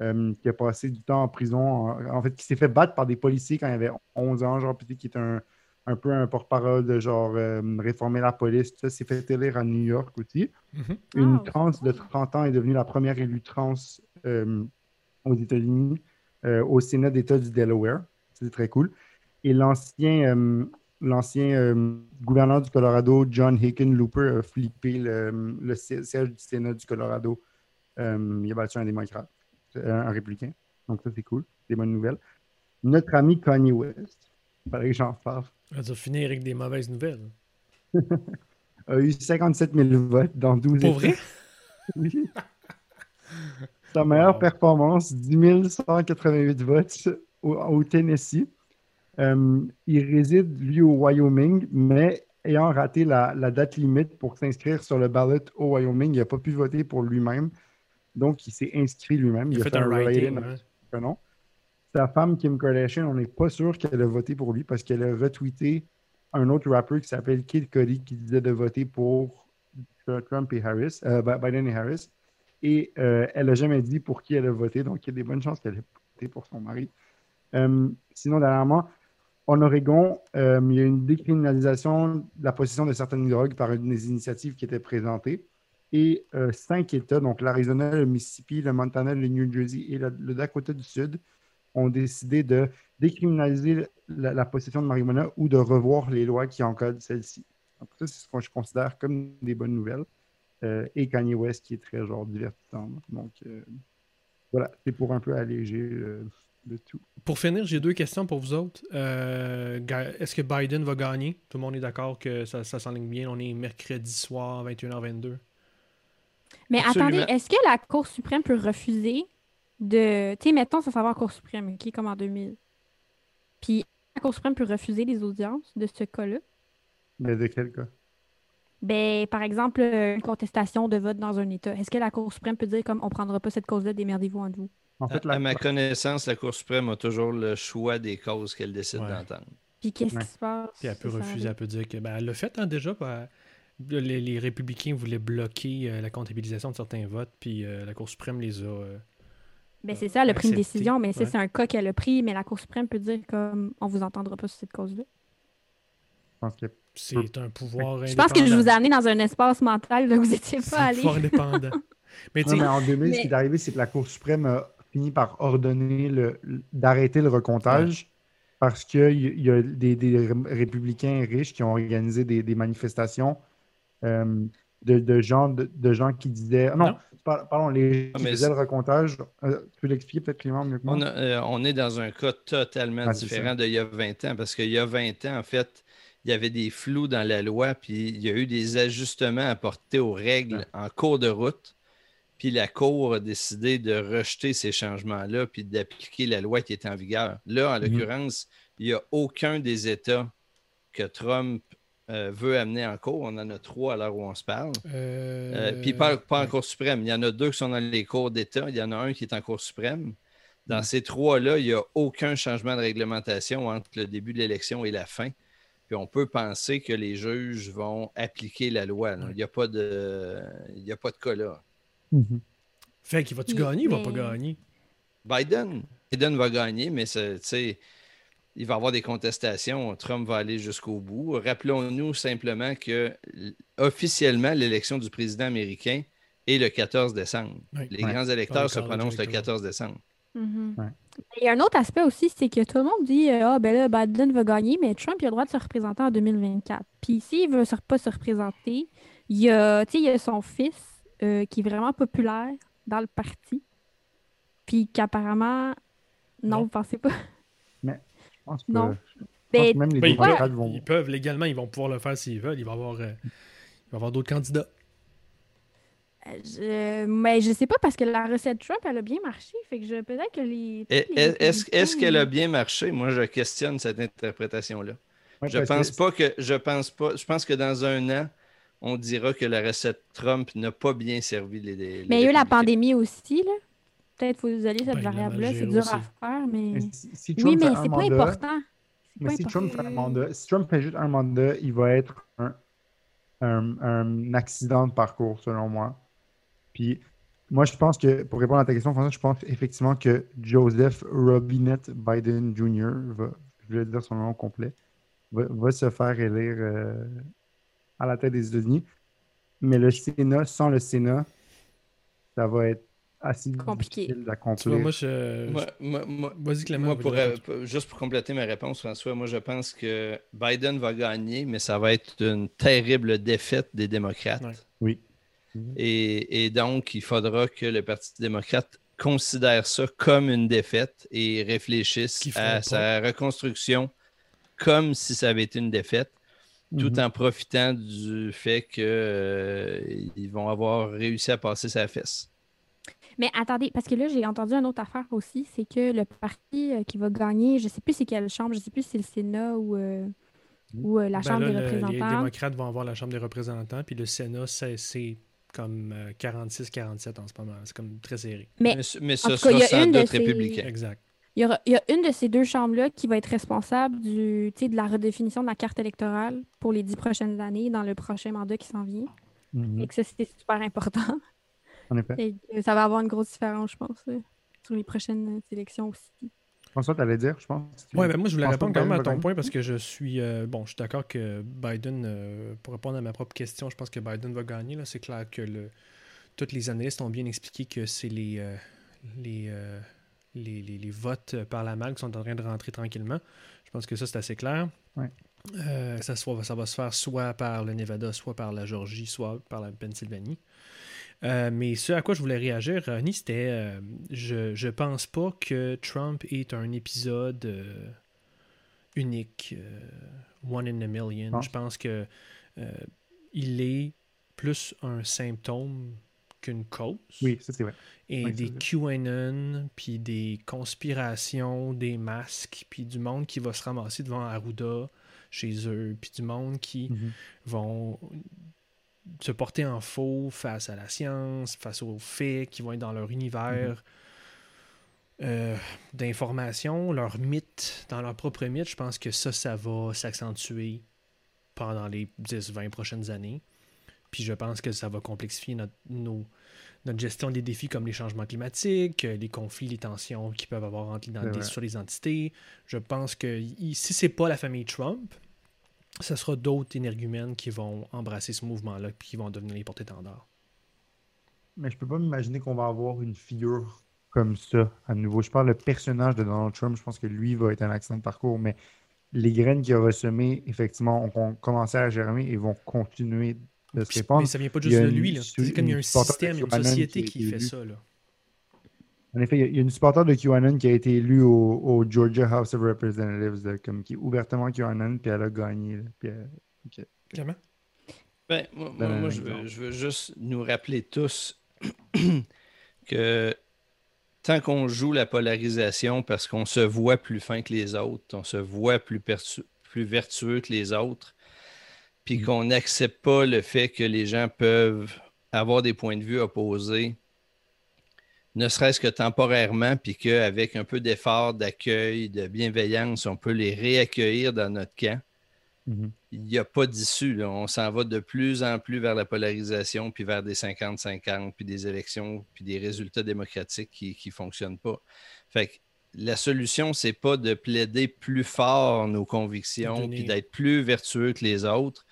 D: euh, qui a passé du temps en prison, en, en fait, qui s'est fait battre par des policiers quand il avait 11 ans, genre, puis qui est un, un peu un porte-parole de genre euh, réformer la police, tout ça, s'est fait élire à New York aussi.
A: Mhm.
D: Une
B: Ah,
D: trans de 30 ans est devenue la première élue trans euh, aux États-Unis, euh, au Sénat d'État du Delaware. C'est très cool. Et l'ancien euh, l'ancien euh, gouverneur du Colorado, John Hickenlooper, a flippé le, le si- siège du Sénat du Colorado. Euh, il a battu un démocrate, un républicain. Donc ça, c'est cool. Des bonnes nouvelles. Notre ami Kanye West, il fallait que j'en parle,
A: On va finir avec des mauvaises nouvelles. [laughs]
D: a eu 57 000 votes dans 12
A: Pour vrai? [laughs]
D: Oui. Sa meilleure
A: Wow.
D: performance, 10 188 votes au, au Tennessee. Euh, il réside, lui, au Wyoming, mais ayant raté la, la date limite pour s'inscrire sur le ballot au Wyoming, il n'a pas pu voter pour lui-même. Donc, il s'est inscrit lui-même.
A: Il a fait un writing. hein.
D: Sa femme, Kim Kardashian, on n'est pas sûr qu'elle a voté pour lui parce qu'elle a retweeté un autre rappeur qui s'appelle Kid Cudi qui disait de voter pour Trump et Harris, euh, Bi- Biden et Harris. Et euh, elle n'a jamais dit pour qui elle a voté, donc il y a des bonnes chances qu'elle ait voté pour son mari. Euh, sinon, dernièrement, en Oregon, il y a une décriminalisation de la possession de certaines drogues par une des initiatives qui étaient présentées. Et cinq États, donc l'Arizona, le Mississippi, le Montana, le New Jersey et le Dakota du Sud, ont décidé de décriminaliser la, la possession de marijuana ou de revoir les lois qui encadrent celle-ci. Donc ça, c'est ce que je considère comme des bonnes nouvelles. Euh, et Kanye West qui est très genre divertissant. Donc euh, voilà, c'est pour un peu alléger euh, le tout.
A: Pour finir, j'ai deux questions pour vous autres. Euh, Est-ce que Biden va gagner? Tout le monde est d'accord que ça, ça s'enligne bien. On est mercredi soir, 21h22.
B: Mais
C: Absolument.
B: attendez, est-ce que la Cour suprême peut refuser de. Tu sais, mettons, ça s'en va en Cour suprême, OK, comme en 2000. Puis la Cour suprême peut refuser les audiences de ce cas-là.
D: Mais de quel cas?
B: Ben, par exemple, euh, une contestation de vote dans un État. Est-ce que la Cour suprême peut dire comme on prendra pas cette cause-là, démerdez-vous entre vous?
D: En fait, la-
C: à ma connaissance, la Cour suprême a toujours le choix des causes qu'elle décide
A: Ouais.
C: d'entendre.
B: Puis qu'est-ce
D: Ouais.
B: qui se passe?
A: Puis elle peut
B: ça
A: refuser, elle peut dire que. Ben, elle l'a fait hein, déjà. ben, les, les républicains voulaient bloquer euh, la comptabilisation de certains votes, puis euh, la Cour suprême les a. euh,
B: Ben, c'est ça, elle a pris une
A: accepté,
B: décision, mais
A: ouais.
B: c'est un cas qu'elle a pris, mais la Cour suprême peut dire comme on vous entendra pas sur cette cause-là.
D: je pense que
A: c'est un pouvoir
B: Je pense que je vous ai amené dans un espace mental où vous n'étiez
A: C'est
B: pas
A: un
B: allé.
A: pouvoir indépendant. [laughs] Mais
D: Non, en 2000, ce qui est arrivé, c'est que la Cour suprême a fini par ordonner le- d'arrêter le recomptage parce qu'il y, y a des, des ré- républicains riches qui ont organisé des, des manifestations euh, de, de gens, de, de gens qui disaient. Non,
A: Non.
D: Par- pardon, les
C: Ah,
D: le recomptage. euh, tu peux l'expliquer peut-être, Clément, mieux que moi?
C: On, a- euh, on est dans un cas totalement
D: Ah,
C: différent d'il y a 20 ans, parce qu'il y a 20 ans, en fait, il y avait des flous dans la loi, puis il y a eu des ajustements apportés aux règles en cours de route. Puis la Cour a décidé de rejeter ces changements-là, puis d'appliquer la loi qui est en vigueur. Là, en
D: Mhm.
C: l'occurrence, il n'y a aucun des États que Trump euh, veut amener en cours. On en a trois à l'heure où on se parle.
A: euh,
C: Euh, puis pas, pas en. Cour suprême. Il y en a deux qui sont dans les cours d'État. Il y en a un qui est en Cour suprême. Dans
D: Mhm.
C: ces trois-là, il n'y a aucun changement de réglementation entre le début de l'élection et la fin. Puis on peut penser que les juges vont appliquer la loi. là. Il n'y a, pas de- il y a pas de cas là.
D: Mhm.
A: Fait qu'il va-tu
B: Il-
A: gagner ou il va pas gagner?
C: Biden, Biden va gagner, mais c'est- tu sais, il va y avoir des contestations. Trump va aller jusqu'au bout. Rappelons-nous simplement que officiellement, l'élection du président américain est le 14 décembre.
A: Oui.
C: Les
D: Ouais.
C: grands électeurs
A: le
C: se prononcent le
A: électoral.
C: 14 décembre.
B: Mhm.
D: Ouais.
B: Il y a un autre aspect aussi, c'est que tout le monde dit euh, Ah, ben là, Biden va gagner, mais Trump il a le droit de se représenter en 2024. Puis s'il veut se- pas se représenter, il y a, tu sais, il y a son fils euh, qui est vraiment populaire dans le parti. Puis qu'apparemment, non,
A: Non.
B: vous pensez pas?
D: Je pense que,
B: Non.
D: je pense
B: Ben,
D: que même les
A: Ben, ils, peuvent,
D: vont.
A: ils peuvent, légalement, ils vont pouvoir le faire s'ils veulent. Il va y avoir, euh, avoir d'autres candidats.
B: euh, je, mais je sais pas parce que la recette Trump, elle a bien marché. Fait que je peut-être que les.
C: Et-
B: les
C: Est-ce est-ce
B: républicains,
C: qu'elle a bien marché? Moi, je questionne cette interprétation-là.
D: Ouais,
C: Je
D: que
C: pense pas que je pense pas. Je pense que dans un an, on dira que la recette Trump n'a pas bien servi les. les
B: Mais il y a eu la pandémie aussi, là. Peut-être faut isoler cette
A: Ben,
B: variable-là. C'est dur
A: aussi.
B: à faire, mais.
D: mais si, si
B: Oui, mais c'est pas
D: mandat-
B: important.
D: Mais si Trump fait un mandat, si Trump fait juste un mandat, il va être un, un- un accident de parcours, selon moi. Puis Moi, je pense que, pour répondre à ta question, François, je pense effectivement que Joseph Robinette Biden Jr., va, je vais dire son nom complet, va, va se faire élire euh, à la tête des États-Unis. Mais le Sénat, sans le Sénat, ça va être assez
B: Compliqué.
D: d'accomplir.
A: moi, je.
C: Moi, moi- moi- pour, euh, juste pour compléter ma réponse, François, moi, je pense que Biden va gagner, mais ça va être une terrible défaite des démocrates.
A: Ouais.
D: Oui.
C: Et, et donc, il faudra que le Parti démocrate considère ça comme une défaite et réfléchisse à
A: pas.
C: sa reconstruction comme si ça avait été une défaite, tout
D: Mhm.
C: en profitant du fait qu'ils vont avoir réussi à passer sa fesse.
B: Mais attendez, parce que là, j'ai entendu une autre affaire aussi, c'est que le parti euh, qui va gagner, je sais plus c'est quelle chambre, je sais plus si c'est le Sénat ou, euh, ou euh, la
A: Ben
B: Chambre
A: là,
B: des
A: le-
B: représentants.
A: Les démocrates vont avoir la Chambre des représentants, puis le Sénat, c'est comme euh, 46-47 en ce moment. C'est comme très serré.
B: Mais
C: Mais, ce- mais ce
B: tout cas, il y a
C: sera sans
B: une de
C: doute
B: ces-
C: républicain.
A: Exact.
B: il y, aura- il y a une de ces deux chambres-là qui va être responsable du, tu sais, de la redéfinition de la carte électorale pour les dix prochaines années dans le prochain mandat qui s'en vient.
D: Mhm.
B: Et que ça, c'est super important.
D: En effet.
B: Et ça va avoir une grosse différence, je pense, euh, sur les prochaines euh, élections aussi.
D: François, tu allais dire, je pense.
A: Ouais, ben moi, je voulais répondre quand même à ton point parce que je suis. euh, bon, je suis d'accord que Biden, euh, pour répondre à ma propre question, je pense que Biden va gagner. là. C'est clair que le, tous les analystes ont bien expliqué que c'est les, euh, les, euh, les, les- les votes par la malle qui sont en train de rentrer tranquillement. Je pense que ça, c'est assez clair.
D: Ouais.
A: Euh, ça, soit- ça va se faire soit par le Nevada, soit par la Georgie, soit par la Pennsylvanie. Euh, mais ce à quoi je voulais réagir, Ronnie, c'était euh, je, je pense pas que Trump est un épisode euh, unique, one in a million. Je pense que il est plus un symptôme qu'une cause.
D: Oui, c'est vrai.
A: Et
D: Oui,
A: des. QAnon, puis des conspirations, des masques, puis du monde qui va se ramasser devant Arruda chez eux, puis du monde qui
D: Mhm.
A: vont se porter en faux face à la science, face aux faits, qui vont être dans leur univers euh, d'information, leur mythe, dans leur propre mythe. Je pense que ça, ça va s'accentuer pendant les 10-20 prochaines années. Puis je pense que ça va complexifier notre, nos- notre gestion des défis comme les changements climatiques, euh, les conflits, les tensions qu'ils peuvent avoir entre sur les entités. Je pense que si c'est pas la famille Trump, ce sera d'autres énergumènes qui vont embrasser ce mouvement-là puis qui vont devenir les porte-étendards.
D: Mais je peux pas m'imaginer qu'on va avoir une figure comme ça à nouveau. Je parle le personnage de Donald Trump, je pense que lui va être un accident de parcours, mais les graines qu'il a ressemées, effectivement, ont, commencé à germer et vont continuer de se répandre.
A: mais ça vient pas juste de lui. là. C'est comme il y a un système, une société
D: qui
A: fait
D: élu.
A: ça. Là.
D: En effet, il y a- une supporter de QAnon qui a été élue au, au Georgia House of Representatives, là, comme qui est ouvertement QAnon, puis elle a gagné. là, puis elle-
A: Clairement.
C: Ben, moi,
D: un
C: moi, je, veux, je veux juste nous rappeler tous [clears throat] que tant qu'on joue la polarisation parce qu'on se voit plus fin que les autres, on se voit plus, vertueux que les autres, puis
D: Mm.
C: qu'on n'accepte pas le fait que les gens peuvent avoir des points de vue opposés, ne serait-ce que temporairement, puis qu'avec un peu d'effort, d'accueil, de bienveillance, on peut les réaccueillir dans notre camp
D: Mhm.
C: il n'y a pas d'issue. On s'en va de plus en plus vers la polarisation, puis vers des 50-50, puis des élections, puis des résultats démocratiques qui ne fonctionnent pas. Fait que la solution, c'est pas de plaider plus fort nos convictions,
A: Donner-
C: puis d'être plus vertueux que les autres.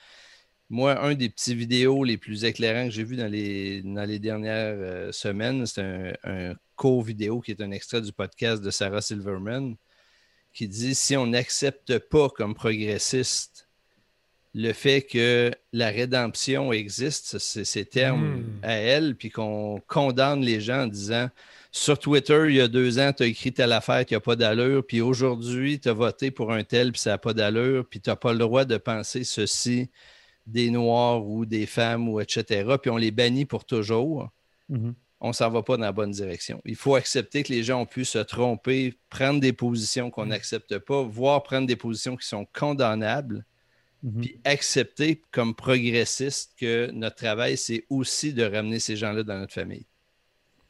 C: Moi, un des petits vidéos les plus éclairants que j'ai vu dans les, dans les dernières euh, semaines, c'est un, un court vidéo qui est un extrait du podcast de Sarah Silverman qui dit si on n'accepte pas comme progressiste le fait que la rédemption existe, c'est ces termes
A: Mm.
C: à elle, puis qu'on condamne les gens en disant sur Twitter, il y a deux ans, tu as écrit telle affaire qui n'a pas d'allure, puis aujourd'hui, tu as voté pour un tel, puis ça n'a pas d'allure, puis tu n'as pas le droit de penser ceci des Noirs ou des femmes, ou etc., puis on les bannit pour toujours
D: Mhm.
C: on s'en va pas dans la bonne direction. Il faut accepter que les gens ont pu se tromper, prendre des positions qu'on n'accepte pas, voire prendre des positions qui sont condamnables,
D: Mhm.
C: puis accepter comme progressiste que notre travail, c'est aussi de ramener ces gens-là dans notre famille.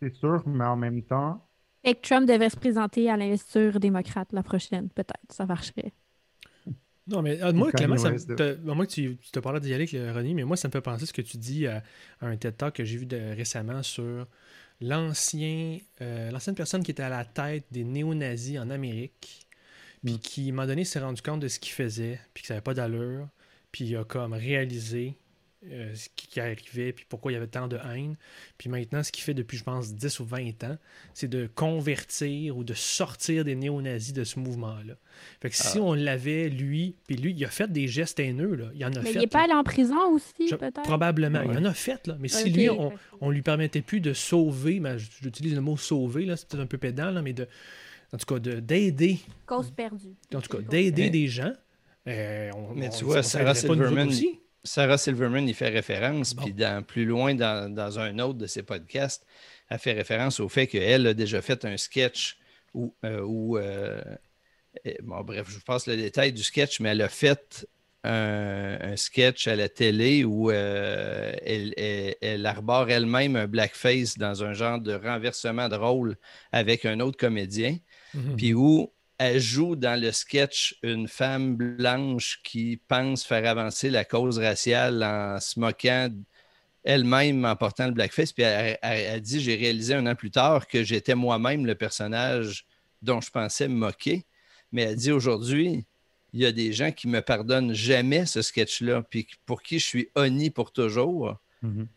D: C'est sûr, mais en même temps,
B: Fait que Trump devait se présenter à l'investiture démocrate la prochaine, peut-être. Ça marcherait.
A: Non, mais euh, moi, Clément, ça me- à que tu, tu te parles d'y aller avec Ronnie, mais moi, ça me fait penser ce que tu dis à, à un TED Talk que j'ai vu de- récemment sur l'ancien, euh, l'ancienne personne qui était à la tête des néo-nazis en Amérique, puis
D: Mm.
A: qui, à un moment donné, s'est rendu compte de ce qu'il faisait, puis que ça n'avait pas d'allure, puis il a comme réalisé euh, ce qui qui arrivait, puis pourquoi il y avait tant de haine. Puis maintenant, ce qu'il fait depuis, je pense, 10 ou 20 ans, c'est de convertir ou de sortir des néo-nazis de ce mouvement-là. Fait que si
C: Ah.
A: on l'avait, lui, puis lui, il a fait des gestes haineux, là. il en a
B: Mais
A: fait.
B: il n'est pas
A: là.
B: allé en prison aussi,
A: Je-
B: peut-être?
A: Probablement. Il en a fait, là. Mais si lui, on, on lui permettait plus de sauver, mais j'utilise le mot sauver, là, c'est peut-être un peu pédant, là, mais de, en tout cas, de- d'aider,
B: Cause perdue.
A: en tout cas, d'aider
C: Mais-
A: des gens. euh, on,
C: Mais
A: on-
C: tu
A: on
C: vois, Sarah Silverman,
A: aussi.
C: Sarah Silverman, il fait référence,
A: Bon.
C: puis dans, plus loin dans, dans un autre de ses podcasts, elle fait référence au fait qu'elle a déjà fait un sketch où, euh, où, euh, bon, bref, je vous passe le détail du sketch, mais elle a fait un, un sketch à la télé où euh, elle, elle- elle arbore elle-même un blackface dans un genre de renversement de rôle avec un autre comédien
A: Mhm.
C: puis où elle joue dans le sketch une femme blanche qui pense faire avancer la cause raciale en se moquant elle-même en portant le blackface. Puis elle, dit J'ai réalisé un an plus tard que j'étais moi-même le personnage dont je pensais me moquer. Mais elle dit aujourd'hui, il y a des gens qui me pardonnent jamais ce sketch-là, puis pour qui je suis honni pour toujours.
D: Mhm.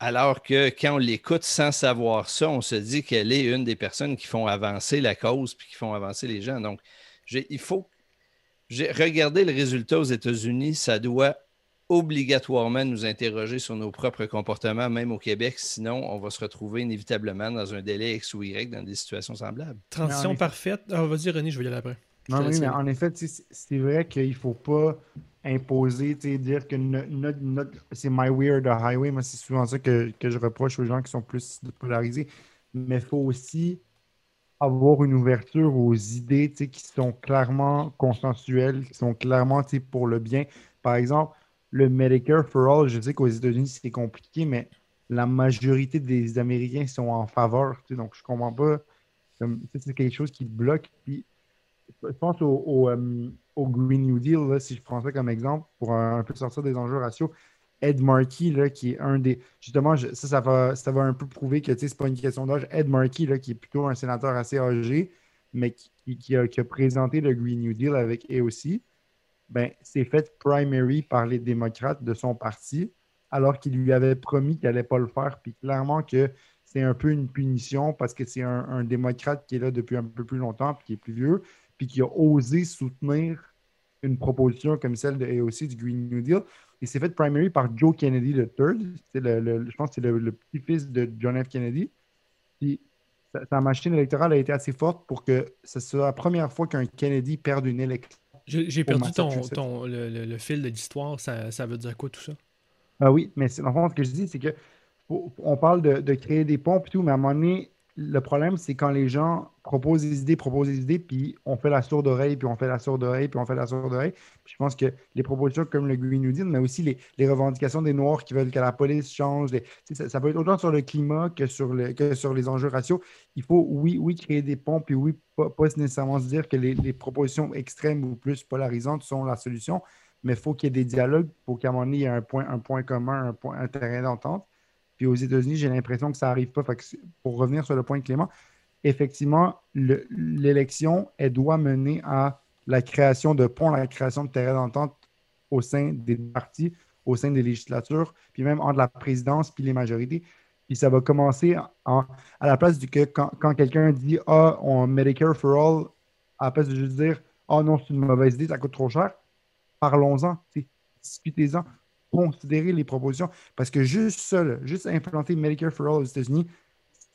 C: Alors que quand on l'écoute sans savoir ça, on se dit qu'elle est une des personnes qui font avancer la cause puis qui font avancer les gens. Donc, il faut regarder le résultat aux États-Unis, ça doit obligatoirement nous interroger sur nos propres comportements, même au Québec. Sinon, on va se retrouver inévitablement dans un délai X ou Y dans des situations semblables.
A: Transition parfaite. Ah, vas-y, René, je vais y aller après.
D: Non, oui, mais en effet, c'est vrai qu'il ne faut pas imposer, dire que c'est my way or the highway. Moi, c'est souvent ça que, que je reproche aux gens qui sont plus polarisés. Mais il faut aussi avoir une ouverture aux idées qui sont clairement consensuelles, qui sont clairement pour le bien. Par exemple, le Medicare for All, je sais qu'aux États-Unis, c'est compliqué, mais la majorité des Américains sont en faveur. donc, je ne comprends pas. C'est quelque chose qui bloque. Puis, je pense au, au, euh, au Green New Deal, si je prends ça comme exemple, pour un, peu sortir des enjeux raciaux. Ed Markey, là, qui est un des. Justement, ça, ça va, ça va un peu prouver que ce n'est pas une question d'âge. Ed Markey, là, qui est plutôt un sénateur assez âgé, mais qui, a, présenté le Green New Deal avec AOC, ben, c'est fait primary par les démocrates de son parti, alors qu'il lui avait promis qu'il n'allait pas le faire. Puis clairement que c'est un peu une punition parce que c'est un, un démocrate qui est là depuis un peu plus longtemps, puis qui est plus vieux, puis qui a osé soutenir une proposition comme celle de AOC du Green New Deal. Et c'est fait primary par Joe Kennedy III. C'est le, le- je pense que c'est le, le petit-fils de John F. Kennedy. Puis sa, sa machine électorale a été assez forte pour que ce soit la première fois qu'un Kennedy perde une élection.
A: J'ai perdu ton, ton- le, fil de l'histoire. Ça, ça veut dire quoi tout ça?
D: Ah oui, mais c'est- dans le fond, ce que je dis, c'est que on parle de, de créer des ponts et tout, mais à un moment donné, le problème, c'est quand les gens proposent des idées, proposent des idées, puis on fait la sourde oreille, puis on fait la sourde oreille, puis on fait la sourde oreille. Je pense que les propositions comme le Green mais aussi les, revendications des Noirs qui veulent que la police change, ça, peut être autant sur le climat que sur, les enjeux raciaux. Il faut, oui, oui, créer des ponts, puis oui, pas, nécessairement se dire que les, propositions extrêmes ou plus polarisantes sont la solution, mais il faut qu'il y ait des dialogues pour qu'à un moment donné, il y ait un point, un point commun, un, point, un d'entente. Puis aux États-Unis, j'ai l'impression que ça n'arrive pas. Pour revenir sur le point de Clément, effectivement, le- l'élection, elle doit mener à la création de ponts, la création de terrains d'entente au sein des partis, au sein des législatures, puis même entre la présidence puis les majorités. Puis ça va commencer en- à la place du que quand, quand quelqu'un dit Ah, on Medicare for all, à la place de juste dire Ah non, c'est une mauvaise idée, ça coûte trop cher, parlons-en, discutez-en, considérez les propositions. Parce que juste ça, là, juste implanter Medicare for all aux États-Unis,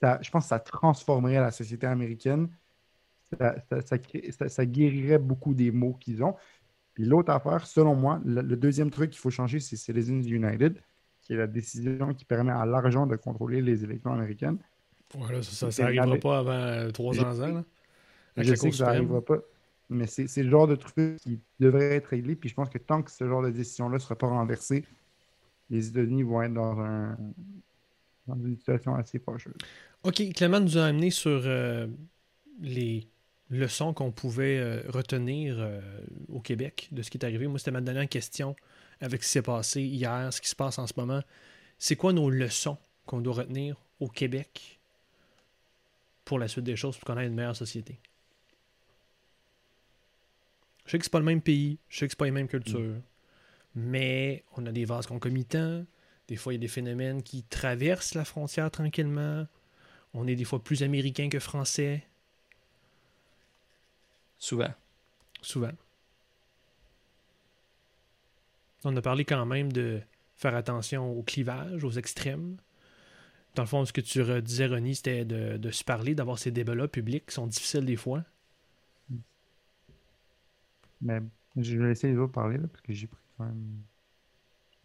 D: je pense que ça transformerait la société américaine. Ça, ça- guérirait beaucoup des maux qu'ils ont. Puis l'autre affaire, selon moi, le, le deuxième truc qu'il faut changer, c'est Citizens United, qui est la décision qui permet à l'argent de contrôler les élections américaines.
A: Voilà, ça, n'arrivera pas avant euh, 300 ans. Là, avec
D: Je sais que ça n'arrivera pas, mais c'est le genre de truc qui devrait être réglé. Puis je pense que tant que ce genre de décision-là ne sera pas renversé, les États-Unis vont être dans, un, dans une situation assez fâcheuse.
A: OK, Clément nous a amené sur euh, les leçons qu'on pouvait euh, retenir euh, au Québec de ce qui est arrivé. Moi, c'était ma dernière question avec ce qui s'est passé hier, ce qui se passe en ce moment. C'est quoi nos leçons qu'on doit retenir au Québec pour la suite des choses, pour qu'on ait une meilleure société? Je sais que c'est pas le même pays, je sais que c'est pas les mêmes cultures, mais on a des vases concomitants. Des fois, il y a des phénomènes qui traversent la frontière tranquillement. On est des fois plus américain que français,
C: Souvent.
A: souvent. On a parlé quand même de faire attention au clivage, aux extrêmes. Dans le fond, ce que tu disais, Ronnie, c'était de, de se parler, d'avoir ces débats-là publics qui sont difficiles des fois.
D: Mais je vais laisser les autres parler, là, parce que j'ai pris quand même.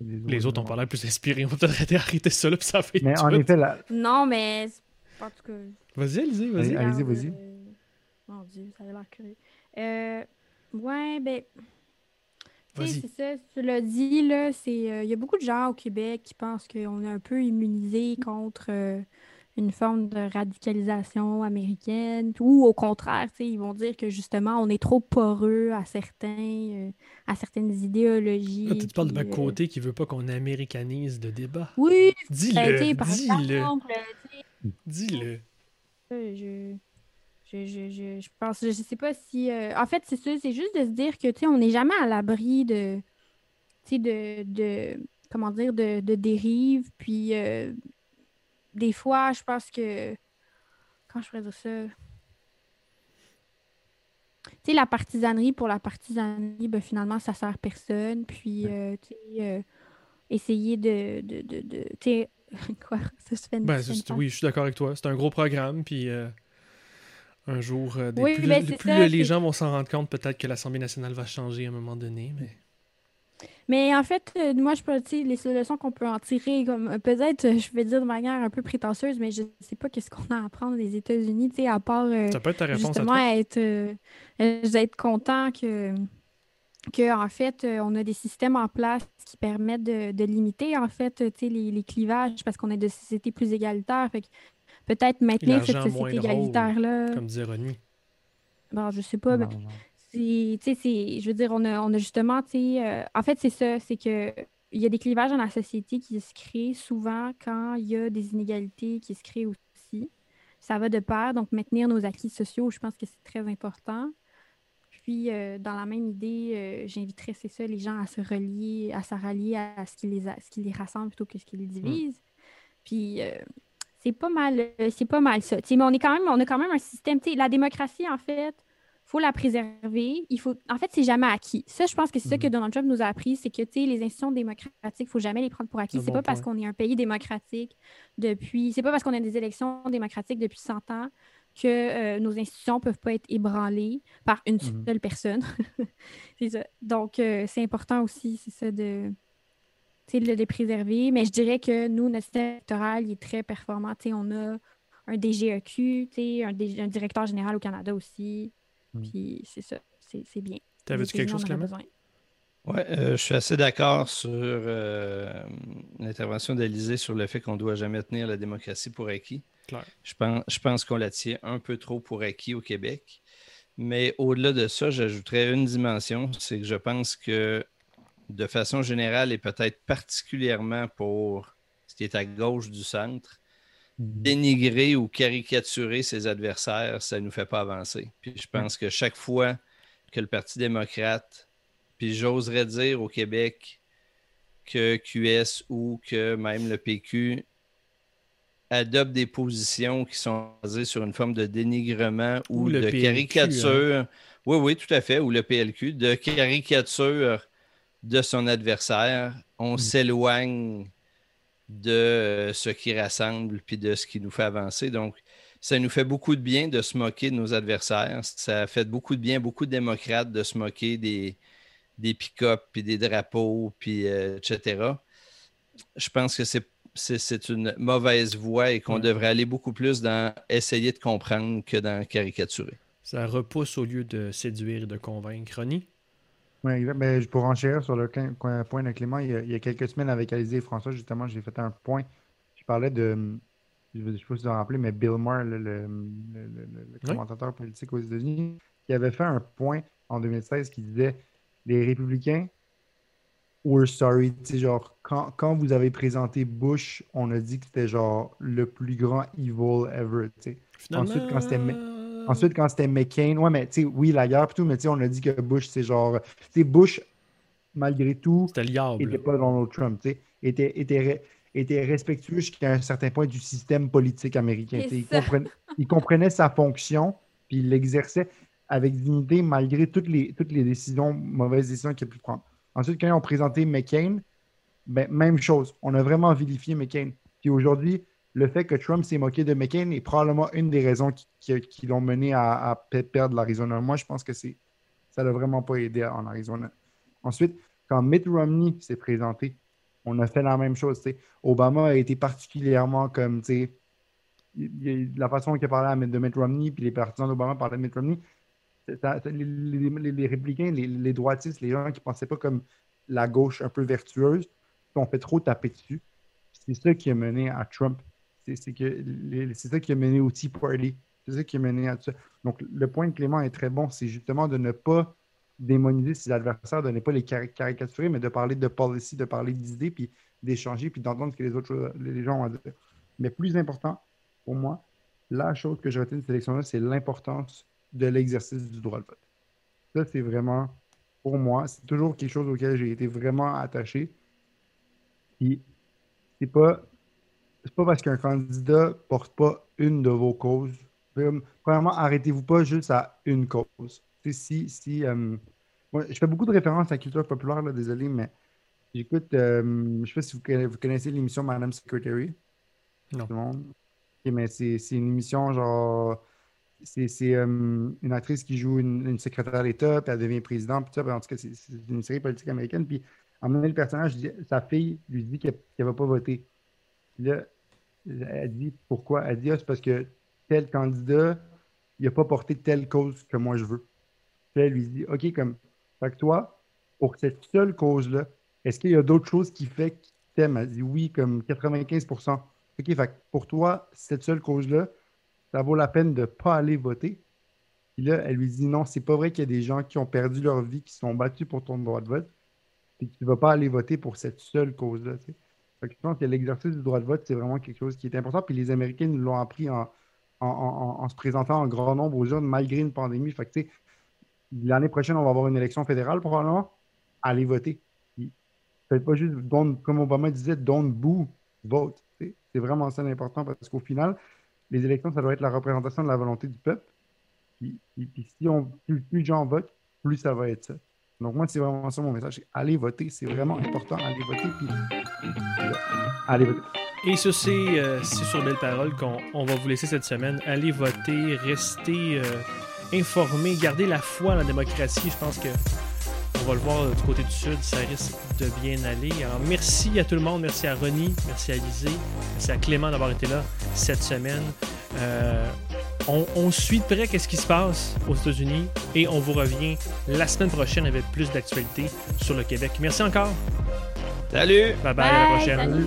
A: Les autres ont pas l'air plus inspirés. On va peut-être arrêter, arrêter ça là, puis ça fait
D: Mais en effet, là,
B: Non, mais en tout cas.
A: Vas-y, Alizé, vas-y.
D: Allez, allez-y, vas-y.
B: euh, Mon Dieu, ça a l'air curieux. Euh, ouais, ben. Tu
A: Vas-y.
B: sais, c'est ça, tu l'as dit, là, c'est. euh, Il y a beaucoup de gens au Québec qui pensent qu'on est un peu immunisé contre euh, une forme de radicalisation américaine, ou au contraire, ils vont dire que justement, on est trop poreux à certains, euh, à certaines idéologies.
A: Ah, tu parles de ma
B: euh,
A: côté qui veut pas qu'on américanise le débat.
B: Oui, ben,
A: Dis-le,
B: par
A: dis-le,
B: sais,
A: dis-le.
B: Euh, Je, je, je, je, je pense, je sais pas si. euh, en fait, c'est ça, c'est juste de se dire que, tu sais, on n'est jamais à l'abri de, tu sais, de, de, comment dire, de, de dérives. Puis, euh, des fois, je pense que, comment je pourrais dire ça? Tu sais, la partisanerie pour la partisanerie, ben, finalement, ça sert personne. Puis, euh, tu sais, euh, essayer de, de, de, de- tu sais, [laughs] quoi, ça se fait une
A: Ben, oui, je suis d'accord avec toi. C'est un gros programme, puis euh, un jour, des-
B: Oui,
A: plus,
B: ben,
A: plus
B: ça,
A: les gens vont s'en rendre compte, peut-être que l'Assemblée nationale va changer à un moment donné. Mais...
B: Mais en fait, euh, moi, je peux, tu sais, les leçons qu'on peut en tirer, comme euh, peut-être, euh, je vais dire de manière un peu prétentieuse, mais je sais pas qu'est-ce qu'on a à apprendre des États-Unis, tu sais, à part euh,
A: Ça peut être ta réponse
B: justement
A: à
B: être, être content que, que, en fait, on a des systèmes en place qui permettent de, de limiter, en fait, tu sais, les, les clivages parce qu'on est de sociétés plus égalitaires. Fait que peut-être maintenir cette société égalitaire-là.
A: Comme disait Ronnie.
B: Bon, je sais pas, mais
D: non,
B: tu sais, je veux dire, on a, on a justement, tu sais, euh, en fait, c'est ça, c'est que il y a des clivages dans la société qui se créent souvent quand il y a des inégalités qui se créent aussi. Ça va de pair, donc maintenir nos acquis sociaux, je pense que c'est très important. Puis, euh, dans la même idée, euh, j'inviterais, c'est ça, les gens à se relier, à se rallier à ce qui les, a- ce qui les rassemble plutôt que ce qui les divise. Puis, c'est pas mal, c'est pas mal ça. Mais on est quand même, on a quand même un système, tu sais, la démocratie, en fait, faut la préserver. Il faut... En fait, c'est jamais acquis. Ça, je pense que c'est ça que
D: Mhm.
B: Donald Trump nous a appris, c'est que les institutions démocratiques, il faut jamais les prendre pour acquis. C'est
A: bon
B: pas parce qu'on est un pays démocratique depuis. C'est pas parce qu'on a des élections démocratiques depuis 100 ans que euh, nos institutions peuvent pas être ébranlées par une
D: Mhm.
B: seule personne. [laughs] c'est ça. Donc, euh, c'est important aussi, c'est ça, de, de les préserver. Mais je dirais que nous, notre système électoral, il est très performant. Tu sais, on a un DGEQ, un, un directeur général au Canada aussi.
D: Mm.
B: Puis c'est ça, c'est c'est bien.
A: T'avais-tu quelque chose, Clément?
C: Oui, je suis assez d'accord sur euh, l'intervention d'Élysée sur le fait qu'on ne doit jamais tenir la démocratie pour acquis.
A: Clair.
C: Je pense, je pense qu'on la tient un peu trop pour acquis au Québec. Mais au-delà de ça, j'ajouterais une dimension, c'est que je pense que de façon générale et peut-être particulièrement pour ce qui est à gauche du centre, dénigrer ou caricaturer ses adversaires, ça ne nous fait pas avancer. Puis je pense que chaque fois que le Parti démocrate, puis j'oserais dire au Québec que QS ou que même le PQ adopte des positions qui sont basées sur une forme de dénigrement ou, de
A: PLQ,
C: caricature. Oui, oui, tout à fait, ou le PLQ, de caricature de son adversaire. On s'éloigne de euh, ce qui rassemble puis de ce qui nous fait avancer. Donc, ça nous fait beaucoup de bien de se moquer de nos adversaires. Ça fait beaucoup de bien beaucoup de démocrates de se moquer des, des pick-up puis des drapeaux, puis euh, etc. Je pense que c'est c'est- c'est une mauvaise voie et qu'on
A: Ouais.
C: devrait aller beaucoup plus dans essayer de comprendre que dans caricaturer.
A: Ça repousse au lieu de séduire et de convaincre. Ronnie?
D: Oui. Mais pour enchérir sur le point de Clément, il y, a, il y a quelques semaines avec Alizé et François, justement, j'ai fait un point. Je parlais de, je ne sais pas si vous en rappelez, mais Bill Maher, le, le- le- le- le
A: Oui.
D: commentateur politique aux États-Unis, qui avait fait un point en 2016 qui disait les républicains we're sorry. Tu sais, genre, quand, quand vous avez présenté Bush, on a dit que c'était genre le plus grand evil ever.
A: Finalement,
D: Ensuite, quand c'était Ensuite, quand c'était McCain, ouais, mais tu sais, oui, la guerre et tout, mais tu sais, on a dit que Bush, c'est genre. Tu sais, Bush, malgré tout,
A: c'était
D: n'était pas Donald Trump, tu sais, était, était, re- était respectueux jusqu'à un certain point du système politique américain.
B: C'est
D: tu sais. Il comprenait, il comprenait sa fonction, puis il l'exerçait avec dignité malgré toutes les, toutes les décisions, mauvaises décisions qu'il a pu prendre. Ensuite, quand ils ont présenté McCain, ben, même chose. On a vraiment vilifié McCain. Puis aujourd'hui, le fait que Trump s'est moqué de McCain est probablement une des raisons qui, l'ont mené à, à pe- perdre l'Arizona. Moi, je pense que c'est ça l'a vraiment pas aidé en Arizona. Ensuite, quand Mitt Romney s'est présenté, on a fait la même chose. Obama a été particulièrement comme, tu la façon qu'il a parlé de Mitt Romney, puis les partisans d'Obama parlaient de Mitt Romney, les républicains, les, les droitistes, les gens qui ne pensaient pas comme la gauche un peu vertueuse, ont fait trop taper dessus. C'est ça qui a mené à Trump. C'est ça qui a mené au Tea Party. C'est ça qui a mené à tout ça. Donc, le point de Clément est très bon. C'est justement de ne pas démoniser ses adversaires, de ne pas les cari- caricaturer, mais de parler de policy, de parler d'idées, puis d'échanger, puis d'entendre ce que les autres les gens ont à dire. Mais plus important, pour moi, la chose que je retiens de cette élection-là, c'est l'importance de l'exercice du droit de vote. Ça, c'est vraiment, pour moi, c'est toujours quelque chose auquel j'ai été vraiment attaché. Puis, c'est pas, c'est pas parce qu'un candidat porte pas une de vos causes. Premièrement, arrêtez-vous pas juste à une cause. Si, si, euh, moi, je fais beaucoup de références à la culture populaire, là, désolé, mais j'écoute, euh, je sais pas si vous connaissez, l'émission Madame Secretary.
A: Non.
D: Tout le monde. Mais c'est une émission genre. C'est euh, une actrice qui joue une, une secrétaire d'État, puis elle devient présidente, puis ça. puis en tout cas, c'est une série politique américaine. Puis, à un moment donné, le personnage, sa fille lui dit qu'elle ne va pas voter. Puis là, elle dit pourquoi? Elle dit ah, c'est parce que tel candidat, il n'a pas porté telle cause que moi je veux. Elle lui dit OK, comme. Fait que toi, pour cette seule cause-là, est-ce qu'il y a d'autres choses qui fait qu'il t'aime? Elle dit oui, comme 95% OK, fait que pour toi, cette seule cause-là, ça vaut la peine de ne pas aller voter. Puis là, elle lui dit non, c'est pas vrai qu'il y a des gens qui ont perdu leur vie, qui sont battus pour ton droit de vote, puis que tu ne vas pas aller voter pour cette seule cause-là. Que je pense que l'exercice du droit de vote, c'est vraiment quelque chose qui est important. Puis les Américains nous l'ont appris en, en, se présentant en grand nombre aux urnes malgré une pandémie. Fait que, l'année prochaine, on va avoir une élection fédérale probablement. Allez voter. Faites pas juste, comme Obama disait, don't boo, vote. C'est vraiment ça l'important parce qu'au final, les élections, ça doit être la représentation de la volonté du peuple. Puis, puis- si on, plus, plus gens votent, plus ça va être ça. Donc moi, c'est vraiment ça mon message. Allez voter, c'est vraiment important. Allez voter, puis allez voter.
A: Et ces, euh, c'est sur belles paroles qu'on on va vous laisser cette semaine. Allez voter, restez euh, informés, gardez la foi en la démocratie. Je pense que on va le voir euh, du côté du Sud, ça risque de bien aller. Alors merci à tout le monde, merci à Ronnie, merci à Lisée, merci à Clément d'avoir été là cette semaine. Euh, on, on suit de près qu'est-ce qui se passe aux États-Unis et on vous revient la semaine prochaine avec plus d'actualités sur le Québec. Merci encore.
C: Salut!
A: Bye bye, à la prochaine.
B: salut.